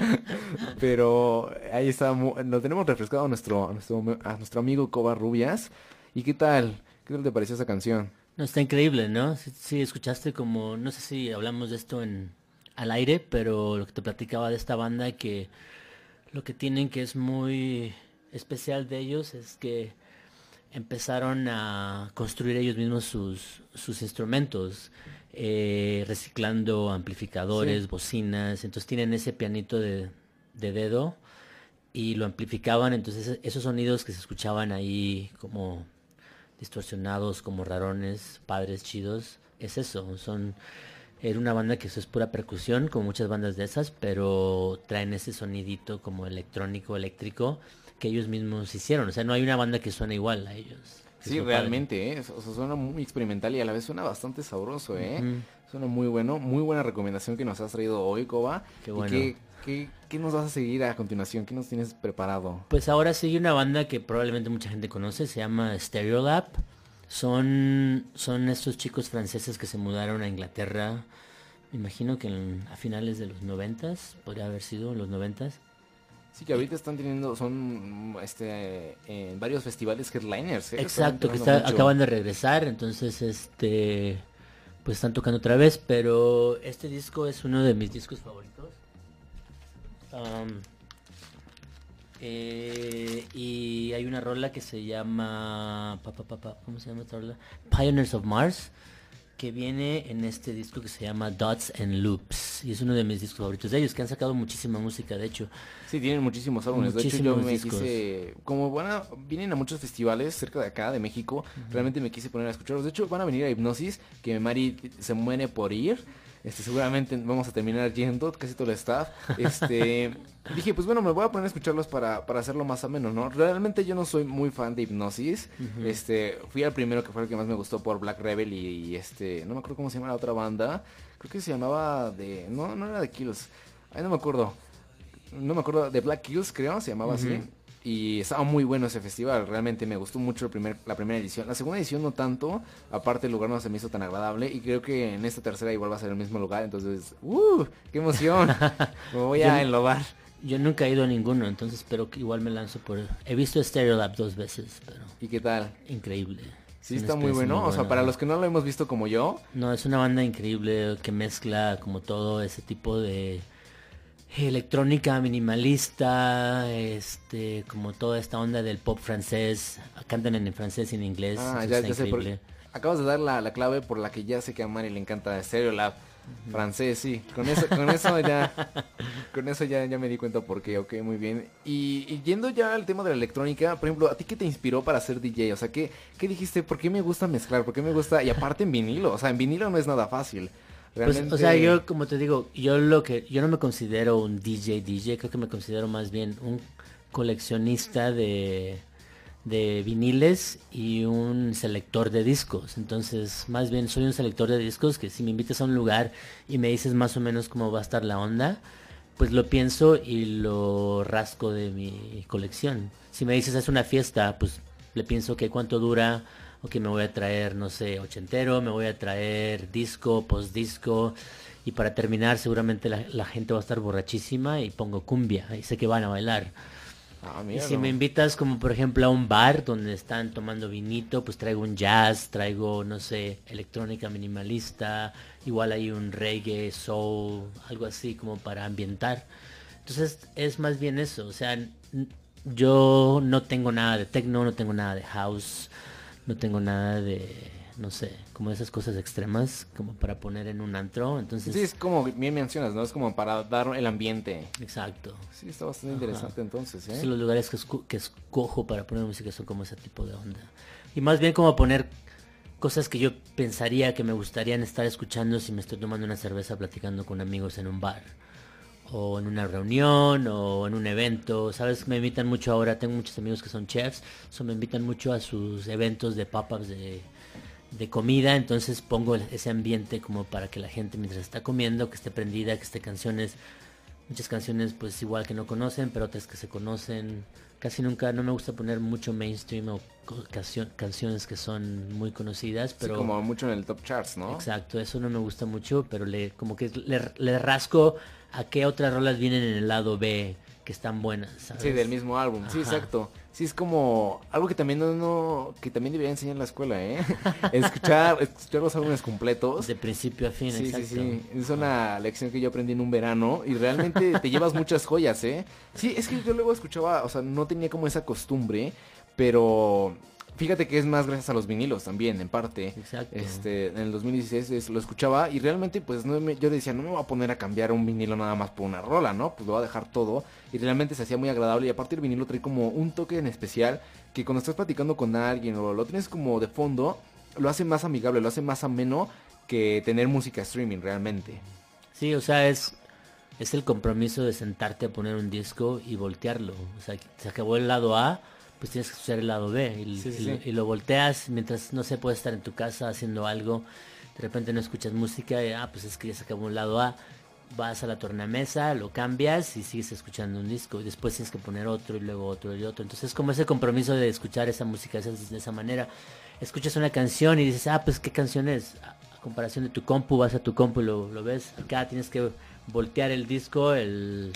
pero ahí está, lo tenemos refrescado a nuestro, nuestro, a nuestro amigo Covarrubias. ¿Y qué tal? ¿Qué tal te pareció esa canción? No, está increíble, ¿no? Sí, sí, escuchaste como, no sé si hablamos de esto en al aire, pero lo que te platicaba de esta banda que lo que tienen que es muy especial de ellos es que empezaron a construir ellos mismos sus, sus instrumentos, eh, reciclando amplificadores, bocinas, entonces tienen ese pianito de, de dedo y lo amplificaban, entonces esos sonidos que se escuchaban ahí como distorsionados, como rarones, padres chidos, es eso, son era una banda que eso es pura percusión, como muchas bandas de esas, pero traen ese sonidito como electrónico, eléctrico, que ellos mismos hicieron. O sea, no hay una banda que suene igual a ellos. Sí, realmente, ¿eh? O sea, suena muy experimental y a la vez suena bastante sabroso, ¿eh? Ujú. Suena muy bueno, muy buena recomendación que nos has traído hoy, Coba. Qué ¿Y bueno. qué, qué- qué nos vas a seguir a continuación? ¿Qué nos tienes preparado? Pues ahora sigue una banda que probablemente mucha gente conoce, se llama Stereolab. Son, son estos chicos franceses que se mudaron a Inglaterra, me imagino que en- a finales de los noventas, podría haber sido en los noventas. Sí, que ahorita están teniendo, son, este, en varios festivales headliners, ¿eh? Exacto, que está- acaban de regresar, entonces este pues están tocando otra vez, pero este disco es uno de mis discos favoritos. Eh, y hay una rola que se llama pa, pa, pa, pa, ¿cómo se llama esta rola? Pioneers of Mars que viene en este disco que se llama Dots and Loops y es uno de mis discos favoritos de ellos que han sacado muchísima música de hecho Sí, tienen muchísimos álbumes. De hecho, yo Muchísimos me discos. quise, como van a, vienen a muchos festivales cerca de acá, de México, realmente me quise poner a escucharlos. De hecho, van a venir a Hipnosis, que Mari se muere por ir. Este, seguramente vamos a terminar yendo, casi todo el staff. Este, dije, pues bueno, me voy a poner a escucharlos para, para hacerlo más ameno, ¿no? Realmente yo no soy muy fan de Hipnosis. Este, fui al primero que fue el que más me gustó por Black Rebel y, y este, no me acuerdo cómo se llama la otra banda. Creo que se llamaba de, no, no era de Kills. Ay, no me acuerdo no me acuerdo, de Black Kills creo, se llamaba así. Y estaba muy bueno ese festival, realmente me gustó mucho el primer, la primera edición. La segunda edición no tanto, aparte el lugar no se me hizo tan agradable y creo que en esta tercera igual va a ser el mismo lugar, entonces, ¡uh! ¡Qué emoción! me voy a enlobar. Yo nunca he ido a ninguno entonces espero que igual me lanzo por he visto Stereolab dos veces pero ¿Y qué tal? increíble Sí, está muy bueno. o sea, para los que no lo hemos visto como yo, No, es una banda increíble que mezcla como todo ese tipo de electrónica minimalista, este, como toda esta onda del pop francés. Cantan en francés y en inglés. Ah, ya, está ya sé. por-. Acabas de dar la, la clave por la que ya sé que a Mari le encanta Francés, sí. Con eso, con eso ya. Con eso ya, ya me di cuenta por qué, ok, muy bien. Y, y yendo ya al tema de la electrónica, por ejemplo, ¿a ti qué te inspiró para ser DJ? O sea, ¿qué, qué dijiste? ¿Por qué me gusta mezclar? ¿Por qué me gusta? Y aparte en vinilo, o sea, en vinilo no es nada fácil. Pues, Realmente... o sea, yo como te digo, yo lo que yo no me considero un DJ DJ, creo que me considero más bien un coleccionista de de viniles y un selector de discos. Entonces, más bien soy un selector de discos que si me invitas a un lugar y me dices más o menos cómo va a estar la onda, pues lo pienso y lo rasco de mi colección. Si me dices es una fiesta, pues le pienso que cuánto dura, o que me voy a traer, no sé, ochentero, me voy a traer disco, post disco, y para terminar seguramente la, la gente va a estar borrachísima y pongo cumbia, y sé que van a bailar. Ah, Y si me invitas como por ejemplo a un bar donde están tomando vinito, pues traigo un jazz, traigo, no sé, electrónica minimalista, igual hay un reggae, soul, algo así como para ambientar. Entonces es más bien eso, o sea, yo no tengo nada de techno, no tengo nada de house, no tengo nada de, no sé, como esas cosas extremas como para poner en un antro. Entonces, Sí, es como bien mencionas, ¿no? Es como para dar el ambiente. exacto. Sí, está bastante interesante entonces, ¿eh? Entonces, los lugares que, escu- que escojo para poner música son como ese tipo de onda. Y más bien como poner cosas que yo pensaría que me gustarían estar escuchando si me estoy tomando una cerveza platicando con amigos en un bar. O en una reunión, o en un evento. Sabes, me invitan mucho ahora, tengo muchos amigos que son chefs, so me invitan mucho a sus eventos de pop-ups de, de comida, entonces pongo ese ambiente como para que la gente mientras está comiendo, que esté prendida, que esté canciones, muchas canciones pues igual que no conocen, pero otras que se conocen. Casi nunca, no me gusta poner mucho mainstream o canciones que son muy conocidas, Sí, pero como mucho en el top charts, ¿no? exacto, eso no me gusta mucho, pero le como que le, le rasco a qué otras rolas vienen en el lado B que están buenas, ¿sabes? Sí, del mismo álbum. Sí, exacto. Sí, es como algo que también no, no- que también debería enseñar en la escuela, ¿eh? escuchar, escuchar los álbumes completos. de principio a fin, Sí, sí, exacto. sí. Es una lección que yo aprendí en un verano y realmente te llevas muchas joyas, ¿eh? Sí, es que yo luego escuchaba, o sea, no tenía como esa costumbre, pero fíjate que es más gracias a los vinilos también, en parte. Exacto. Este, en el 2016 es- lo escuchaba y realmente pues no me- yo decía, no me voy a poner a cambiar un vinilo nada más por una rola, ¿no? Pues lo voy a dejar todo y realmente se hacía muy agradable y aparte el vinilo trae como un toque en especial que cuando estás platicando con alguien o lo tienes como de fondo, lo hace más amigable, lo hace más ameno que tener música streaming realmente. Sí, o sea, es, es el compromiso de sentarte a poner un disco y voltearlo. O sea, se acabó el lado A, pues tienes que escuchar el lado B. Y, Sí, sí, y- sí. y lo volteas mientras, no sé, puedes estar en tu casa haciendo algo. De repente no escuchas música y, ah, pues es que ya se acabó un lado A. Vas a la tornamesa, lo cambias y sigues escuchando un disco. Y después tienes que poner otro y luego otro y otro. Entonces es como ese compromiso de escuchar esa música de esa, manera. Escuchas una canción y dices, ah, pues qué canción es. A a comparación de tu compu, vas a tu compu y lo, lo ves. Acá tienes que voltear el disco el,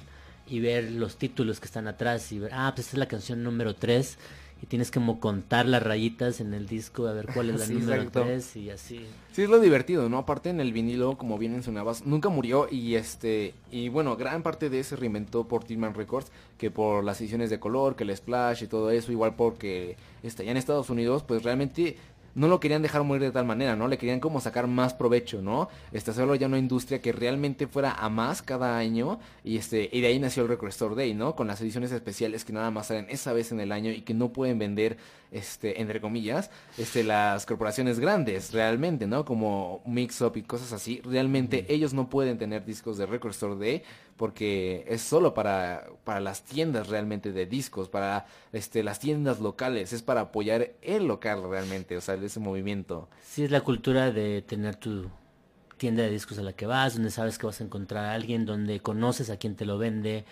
y ver los títulos que están atrás y ver, ah, pues esta es la canción número 3 y tienes como contar las rayitas en el disco a ver cuál es la Sí, número exacto. 3 y así. Sí, es lo divertido, ¿no? Aparte en el vinilo, como bien mencionabas, nunca murió y este, y bueno, gran parte de ese reinventó por Tillman Records, que por las ediciones de color, que el splash y todo eso, igual porque está ya en Estados Unidos, pues realmente no lo querían dejar morir de tal manera, ¿no? Le querían como sacar más provecho, ¿no? Este, hacerlo ya una industria que realmente fuera a más cada año y este, y de ahí nació el Record Store Day, ¿no? Con las ediciones especiales que nada más salen esa vez en el año y que no pueden vender, este, entre comillas, este, las corporaciones grandes, realmente, ¿no? Como Mix Up y cosas así, realmente ellos no pueden tener discos de Record Store Day porque es solo para, para las tiendas realmente de discos, para este, las tiendas locales, es para apoyar el local realmente, o sea, ese movimiento. Sí, es la cultura de tener tu tienda de discos a la que vas, donde sabes que vas a encontrar a alguien, donde conoces a quien te lo vende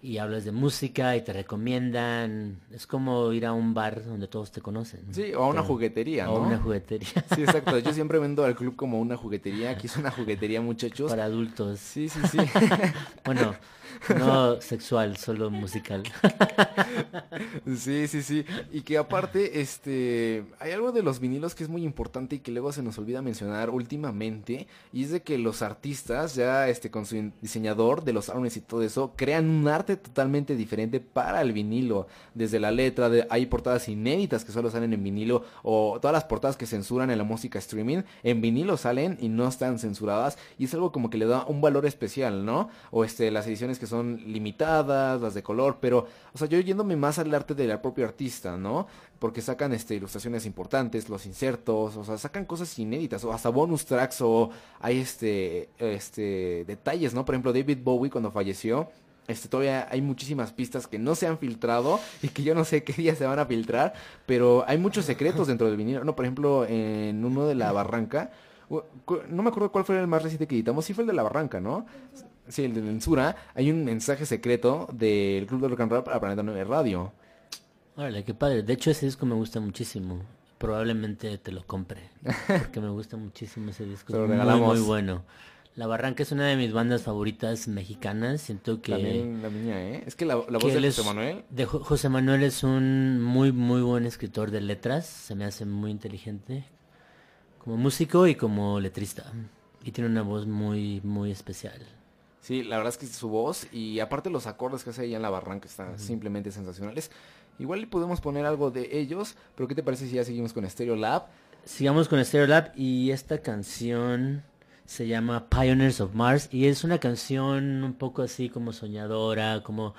y hablas de música y te recomiendan. Es como ir a un bar donde todos te conocen. Sí, o a una Te- juguetería, ¿no? O a una juguetería Sí, exacto. Yo siempre vendo al club como una juguetería. Aquí es una juguetería, muchachos. para adultos. Sí, sí, sí. Bueno, no sexual, solo musical. Sí, sí, sí. Y que aparte, este, hay algo de los vinilos que es muy importante y que luego se nos olvida mencionar últimamente. Y es de que los artistas, ya este, con su diseñador de los álbumes y todo eso, crean un arte totalmente diferente para el vinilo. Desde la letra, de, hay portadas inéditas que solo salen en vinilo. O todas las portadas que censuran en la música streaming, en vinilo salen y no están censuradas. Y es algo como que le da un valor especial, ¿no? O este, las ediciones que son limitadas, las de color, pero, o sea, yo yéndome más al arte del propio artista, ¿no? Porque sacan este ilustraciones importantes, los insertos, o sea, sacan cosas inéditas, o hasta bonus tracks, o hay este, este, detalles, ¿no? Por ejemplo, David Bowie cuando falleció, este, todavía hay muchísimas pistas que no se han filtrado y que yo no sé qué día se van a filtrar, pero hay muchos secretos dentro del vinilo, ¿no? Por ejemplo, en uno de la barranca, no me acuerdo cuál fue el más reciente que editamos, sí fue el de la barranca, ¿no? Sí, el de censura, hay un mensaje secreto del Club de Rock and Roll para Planeta 9 Radio. Órale, qué padre. De hecho, ese disco me gusta muchísimo. Probablemente te lo compre. Porque me gusta muchísimo ese disco. Lo Es muy, regalamos. muy bueno. La Barranca es una de mis bandas favoritas mexicanas. Siento que... También la niña, ¿eh? Es que la, la que voz de José Manuel, de Jo- José Manuel es un muy, muy buen escritor de letras. Se me hace muy inteligente. Como músico y como letrista. Y tiene una voz muy, muy especial. Sí, la verdad es que su voz y aparte los acordes que hace ella en la barranca están simplemente sensacionales. Igual le podemos poner algo de ellos, pero ¿qué te parece si ya seguimos con Stereo Lab? Sigamos con Stereolab y esta canción se llama Pioneers of Mars y es una canción un poco así como soñadora, como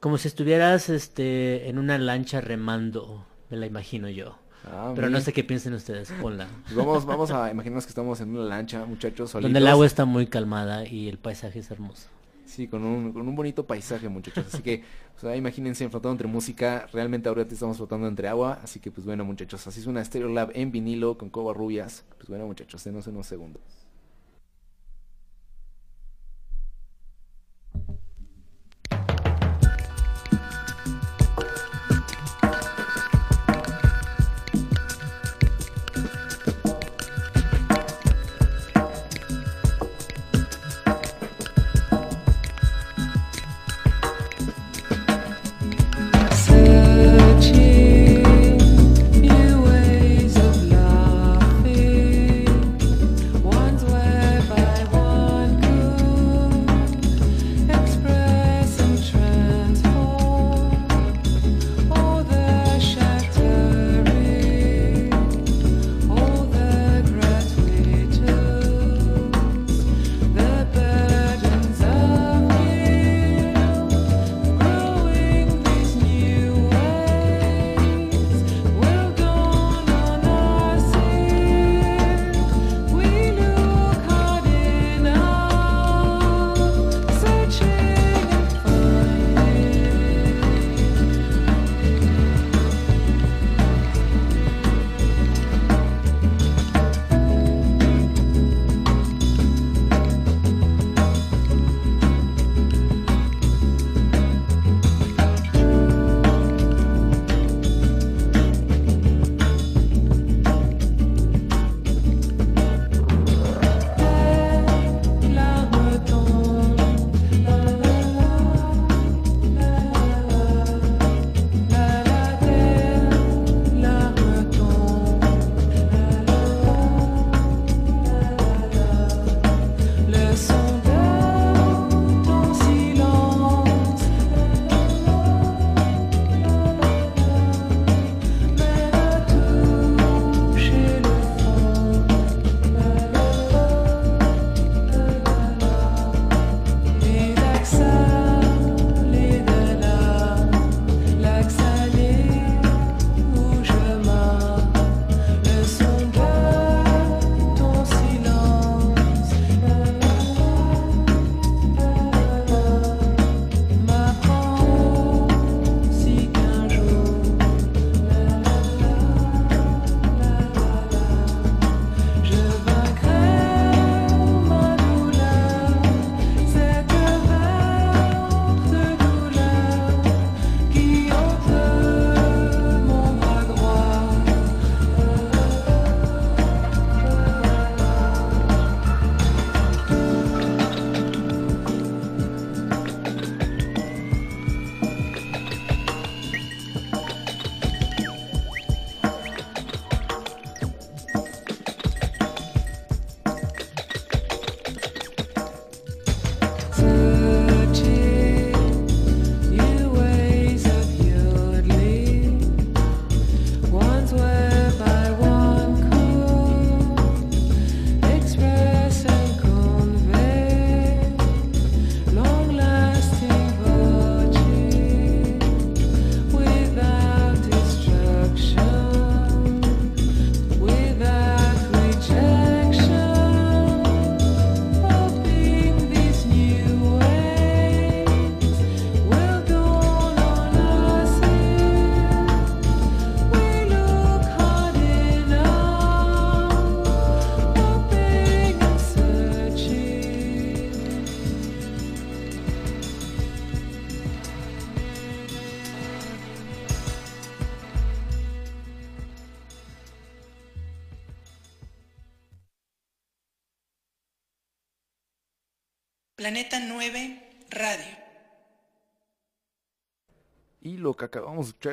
como si estuvieras este en una lancha remando, me la imagino yo. Ah, Pero no sé qué piensen ustedes, ponla. Pues vamos, vamos a imaginarnos que estamos en una lancha, muchachos, solitos. Donde el agua está muy calmada y el paisaje es hermoso. Sí, con un, con un bonito paisaje, muchachos. Así que, pues ahí imagínense flotando entre música. Realmente ahorita estamos flotando entre agua. Así que, pues bueno, muchachos, así suena Stereo Lab en vinilo con Coba Rubias. Pues bueno, muchachos, denos unos segundos.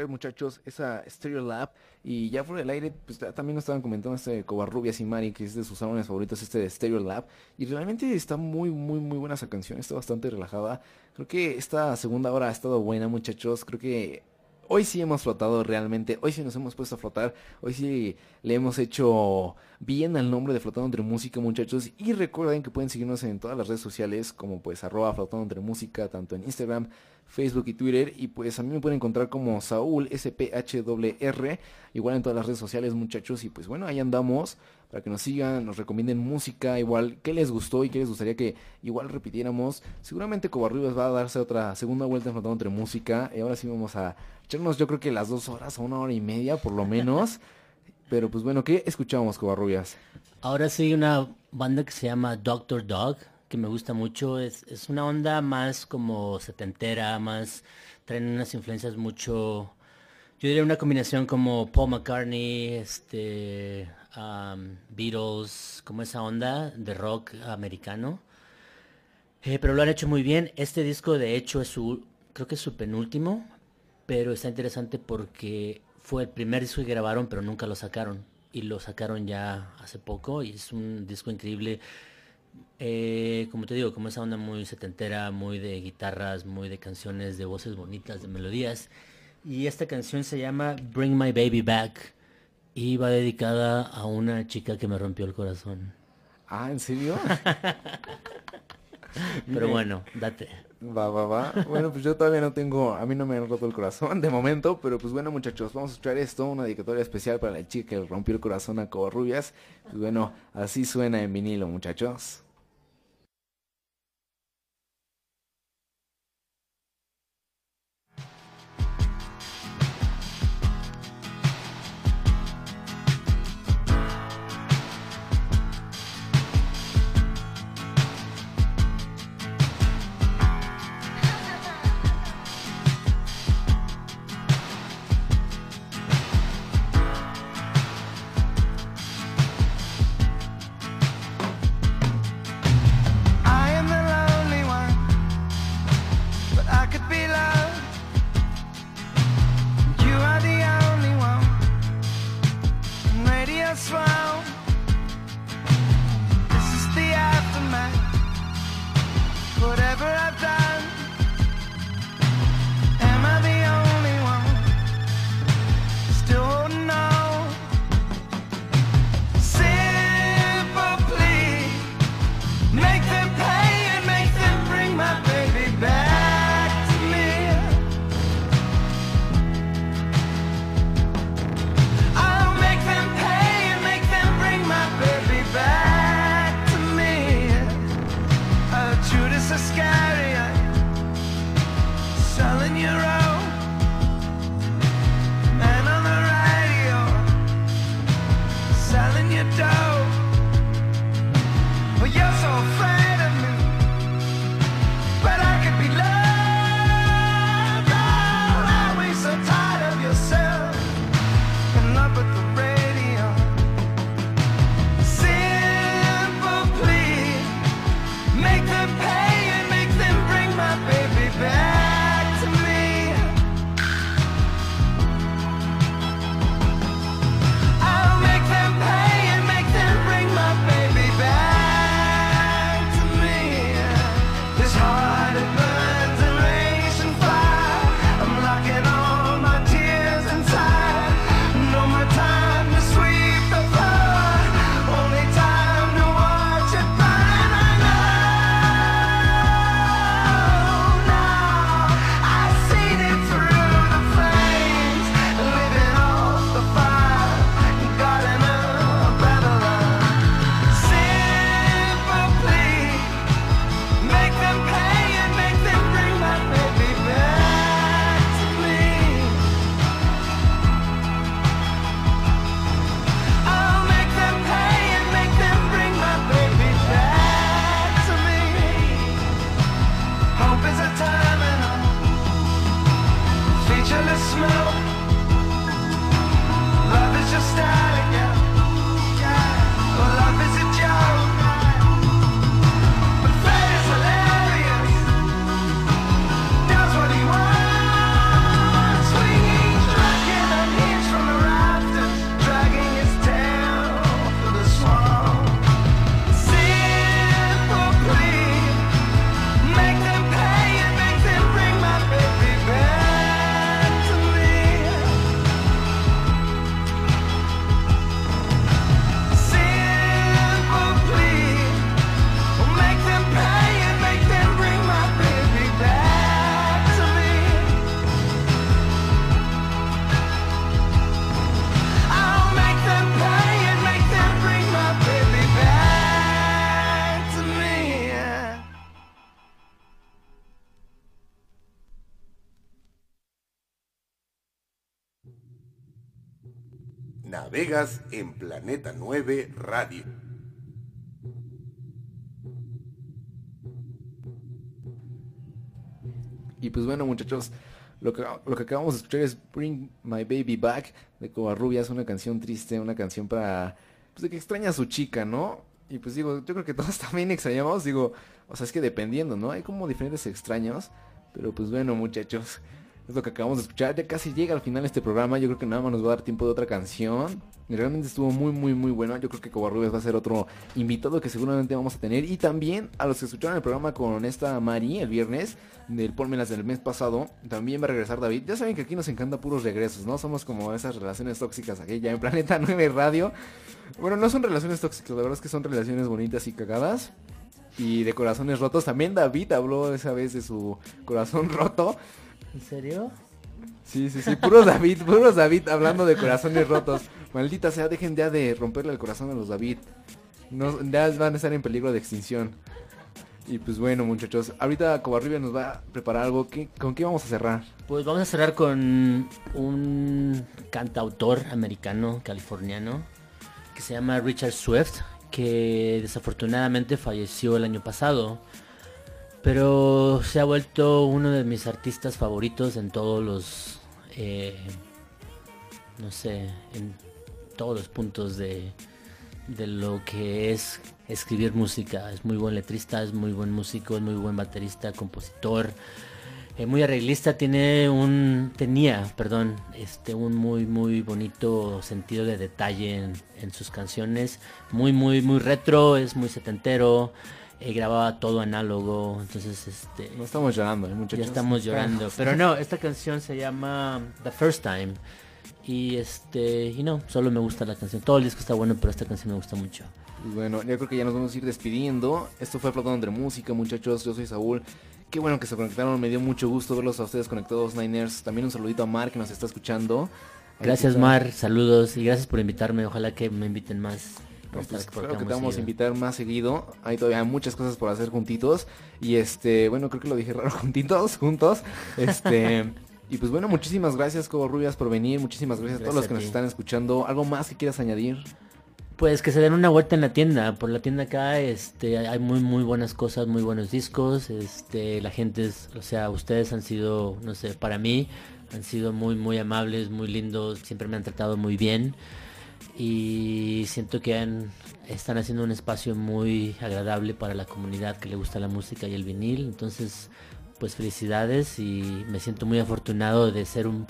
Muchachos, esa Stereo Lab. Y ya fuera del aire, pues ta- también nos estaban comentando este Covarrubias y Mari, que es de sus álbumes favoritos, este de Stereo Lab. Y realmente está muy, muy, muy buena esa canción. Está bastante relajada. Creo que esta segunda hora ha estado buena, muchachos. Creo que Hoy sí hemos flotado realmente, hoy sí nos hemos puesto a flotar, hoy sí le hemos hecho bien al nombre de Flotando Entre Música muchachos y recuerden que pueden seguirnos en todas las redes sociales como pues arroba Flotando Entre Música, tanto en Instagram, Facebook y Twitter y pues a mí me pueden encontrar como Saúl SPHR, igual en todas las redes sociales muchachos y pues bueno ahí andamos para que nos sigan, nos recomienden música, igual qué les gustó y qué les gustaría que igual repitiéramos. Seguramente Covarrubias va a darse otra segunda vuelta en Flotando Entre Música y ahora sí vamos a echarnos yo creo que las dos horas o una hora y media por lo menos. Pero pues bueno, ¿qué escuchamos Covarrubias? Ahora sí, una banda que se llama Doctor Dog, que me gusta mucho. Es, es una onda más como setentera, más... Traen unas influencias mucho... Yo diría una combinación como Paul McCartney, este, um, Beatles, como esa onda de rock americano. Eh, pero lo han hecho muy bien. Este disco de hecho es su, creo que es su penúltimo, pero está interesante porque fue el primer disco que grabaron, pero nunca lo sacaron. Y lo sacaron ya hace poco y es un disco increíble. Eh, como te digo, como esa onda muy setentera, muy de guitarras, muy de canciones, de voces bonitas, de melodías. Y esta canción se llama Bring My Baby Back y va dedicada a una chica que me rompió el corazón. Ah, ¿en serio? Pero bueno, date. Va, va, va. Bueno, pues yo todavía no tengo, a mí no me han roto el corazón de momento, pero pues bueno muchachos, vamos a escuchar esto, una dedicatoria especial para la chica que rompió el corazón a Covarrubias. Pues bueno, así suena en vinilo muchachos. Planeta 9 Radio. Y pues bueno muchachos, lo que, lo que acabamos de escuchar es Bring My Baby Back de Covarrubias, una canción triste, una canción para... Pues de que extraña a su chica, ¿no? Y pues digo, yo creo que todos también extrañamos, digo, o sea, es que dependiendo, ¿no? Hay como diferentes extraños, pero pues bueno muchachos, es lo que acabamos de escuchar, ya casi llega al final este programa, yo creo que nada más nos va a dar tiempo de otra canción. Realmente estuvo muy muy muy bueno, yo creo que Covarrubias va a ser otro invitado que seguramente vamos a tener. Y también a los que escucharon el programa con esta Mari el viernes, del Polmelas del mes pasado, también va a regresar David. Ya saben que aquí nos encanta puros regresos, ¿no? Somos como esas relaciones tóxicas aquí ya en Planeta 9 Radio. Bueno, no son relaciones tóxicas, la verdad es que son relaciones bonitas y cagadas. Y de corazones rotos. También David habló esa vez de su corazón roto. ¿En serio? Sí, sí, sí, puros David, puros David hablando de corazones rotos. Maldita sea, dejen ya de romperle el corazón a los David. No, ya van a estar en peligro de extinción. Y pues bueno, muchachos, ahorita Covarrubia nos va a preparar algo. ¿Qué- ¿Con qué vamos a cerrar? Pues vamos a cerrar con un cantautor americano, californiano, que se llama Richard Swift, que desafortunadamente falleció el año pasado. Pero se ha vuelto uno de mis artistas favoritos en todos los, eh, no sé, en todos los puntos de, de lo que es escribir música. Es muy buen letrista, es muy buen músico, es muy buen baterista, compositor, eh, muy arreglista. Tiene un, tenía, perdón, este, un muy muy bonito sentido de detalle en, en sus canciones. Muy muy muy retro, es muy setentero. Eh, grababa todo análogo, entonces este No estamos llorando, ¿eh, muchachos. ya estamos llorando. Pero no, esta canción se llama The First Time. Y este, y no, solo me gusta la canción. Todo el disco está bueno, pero esta canción me gusta mucho. Bueno, yo creo que ya nos vamos a ir despidiendo. Esto fue Flotando entre Música, muchachos. Yo soy Saúl. Qué bueno que se conectaron. Me dio mucho gusto verlos a ustedes conectados, Niners. También un saludito a Mar que nos está escuchando. Gracias. Mar, saludos y gracias por invitarme. Ojalá que me inviten más. No, pues, estar por claro que te vamos a seguido. invitar más seguido. Hay todavía muchas cosas por hacer juntitos. Y este, bueno, creo que lo dije raro, juntitos, juntos. Este, y pues bueno, muchísimas gracias, Cobo Rubias, por venir. Muchísimas gracias, a todos los Gracias que nos están escuchando. ¿Algo más que quieras añadir? Pues que se den una vuelta en la tienda. Por la tienda acá este, hay muy muy buenas cosas, muy buenos discos. Este, la gente es, o sea, ustedes han sido, no sé, para mí han sido muy muy amables, muy lindos, siempre me han tratado muy bien. Y siento que han- están haciendo un espacio muy agradable para la comunidad que le gusta la música y el vinil. Entonces, pues felicidades y me siento muy afortunado de ser un,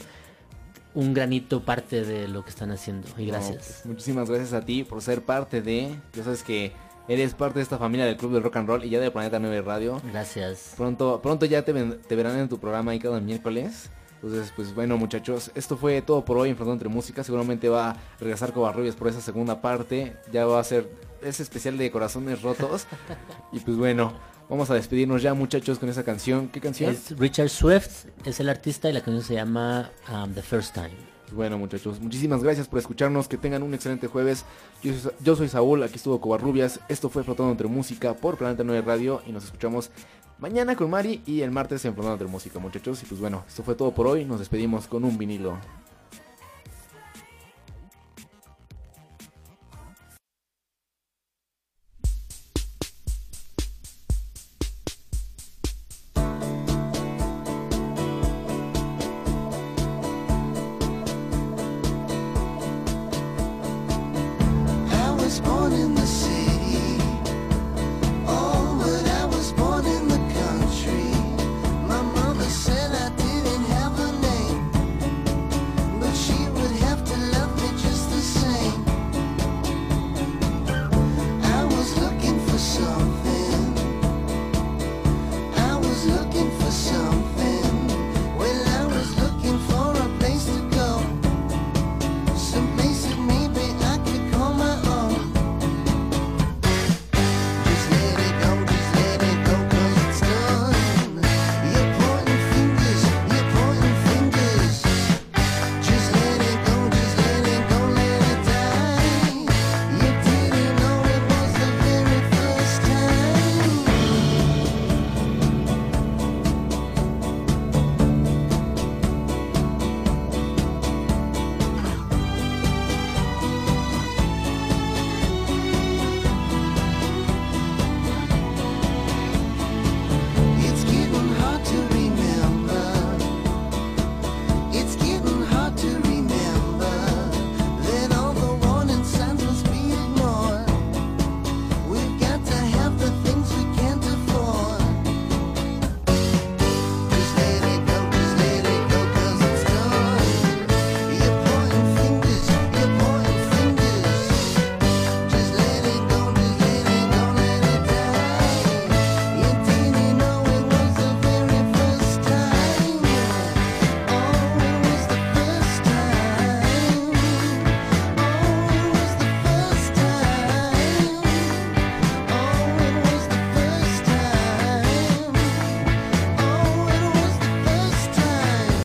un granito parte de lo que están haciendo. Y gracias. pues, muchísimas gracias a ti por ser parte de. Ya sabes que eres parte de esta familia del Club del Rock and Roll y ya de Planeta 9 Radio. Gracias. Pronto, pronto ya te, ven- te verán en tu programa ahí cada miércoles. Entonces, pues bueno, muchachos, esto fue todo por hoy en Frontón entre Música. Seguramente va a regresar Covarrubias por esa segunda parte. Ya va a ser ese especial de corazones rotos. y pues bueno, vamos a despedirnos ya, muchachos, con esa canción. ¿Qué canción? Es Richard Swift, es el artista y la canción se llama um, The First Time. Bueno, muchachos, muchísimas gracias por escucharnos. Que tengan un excelente jueves. Yo soy, yo soy Saúl, aquí estuvo Covarrubias. Esto fue Flotando entre Música por Planeta 9 Radio. Y nos escuchamos mañana con Mari y el martes en Flotando entre Música, muchachos. Y pues bueno, esto fue todo por hoy. Nos despedimos con un vinilo.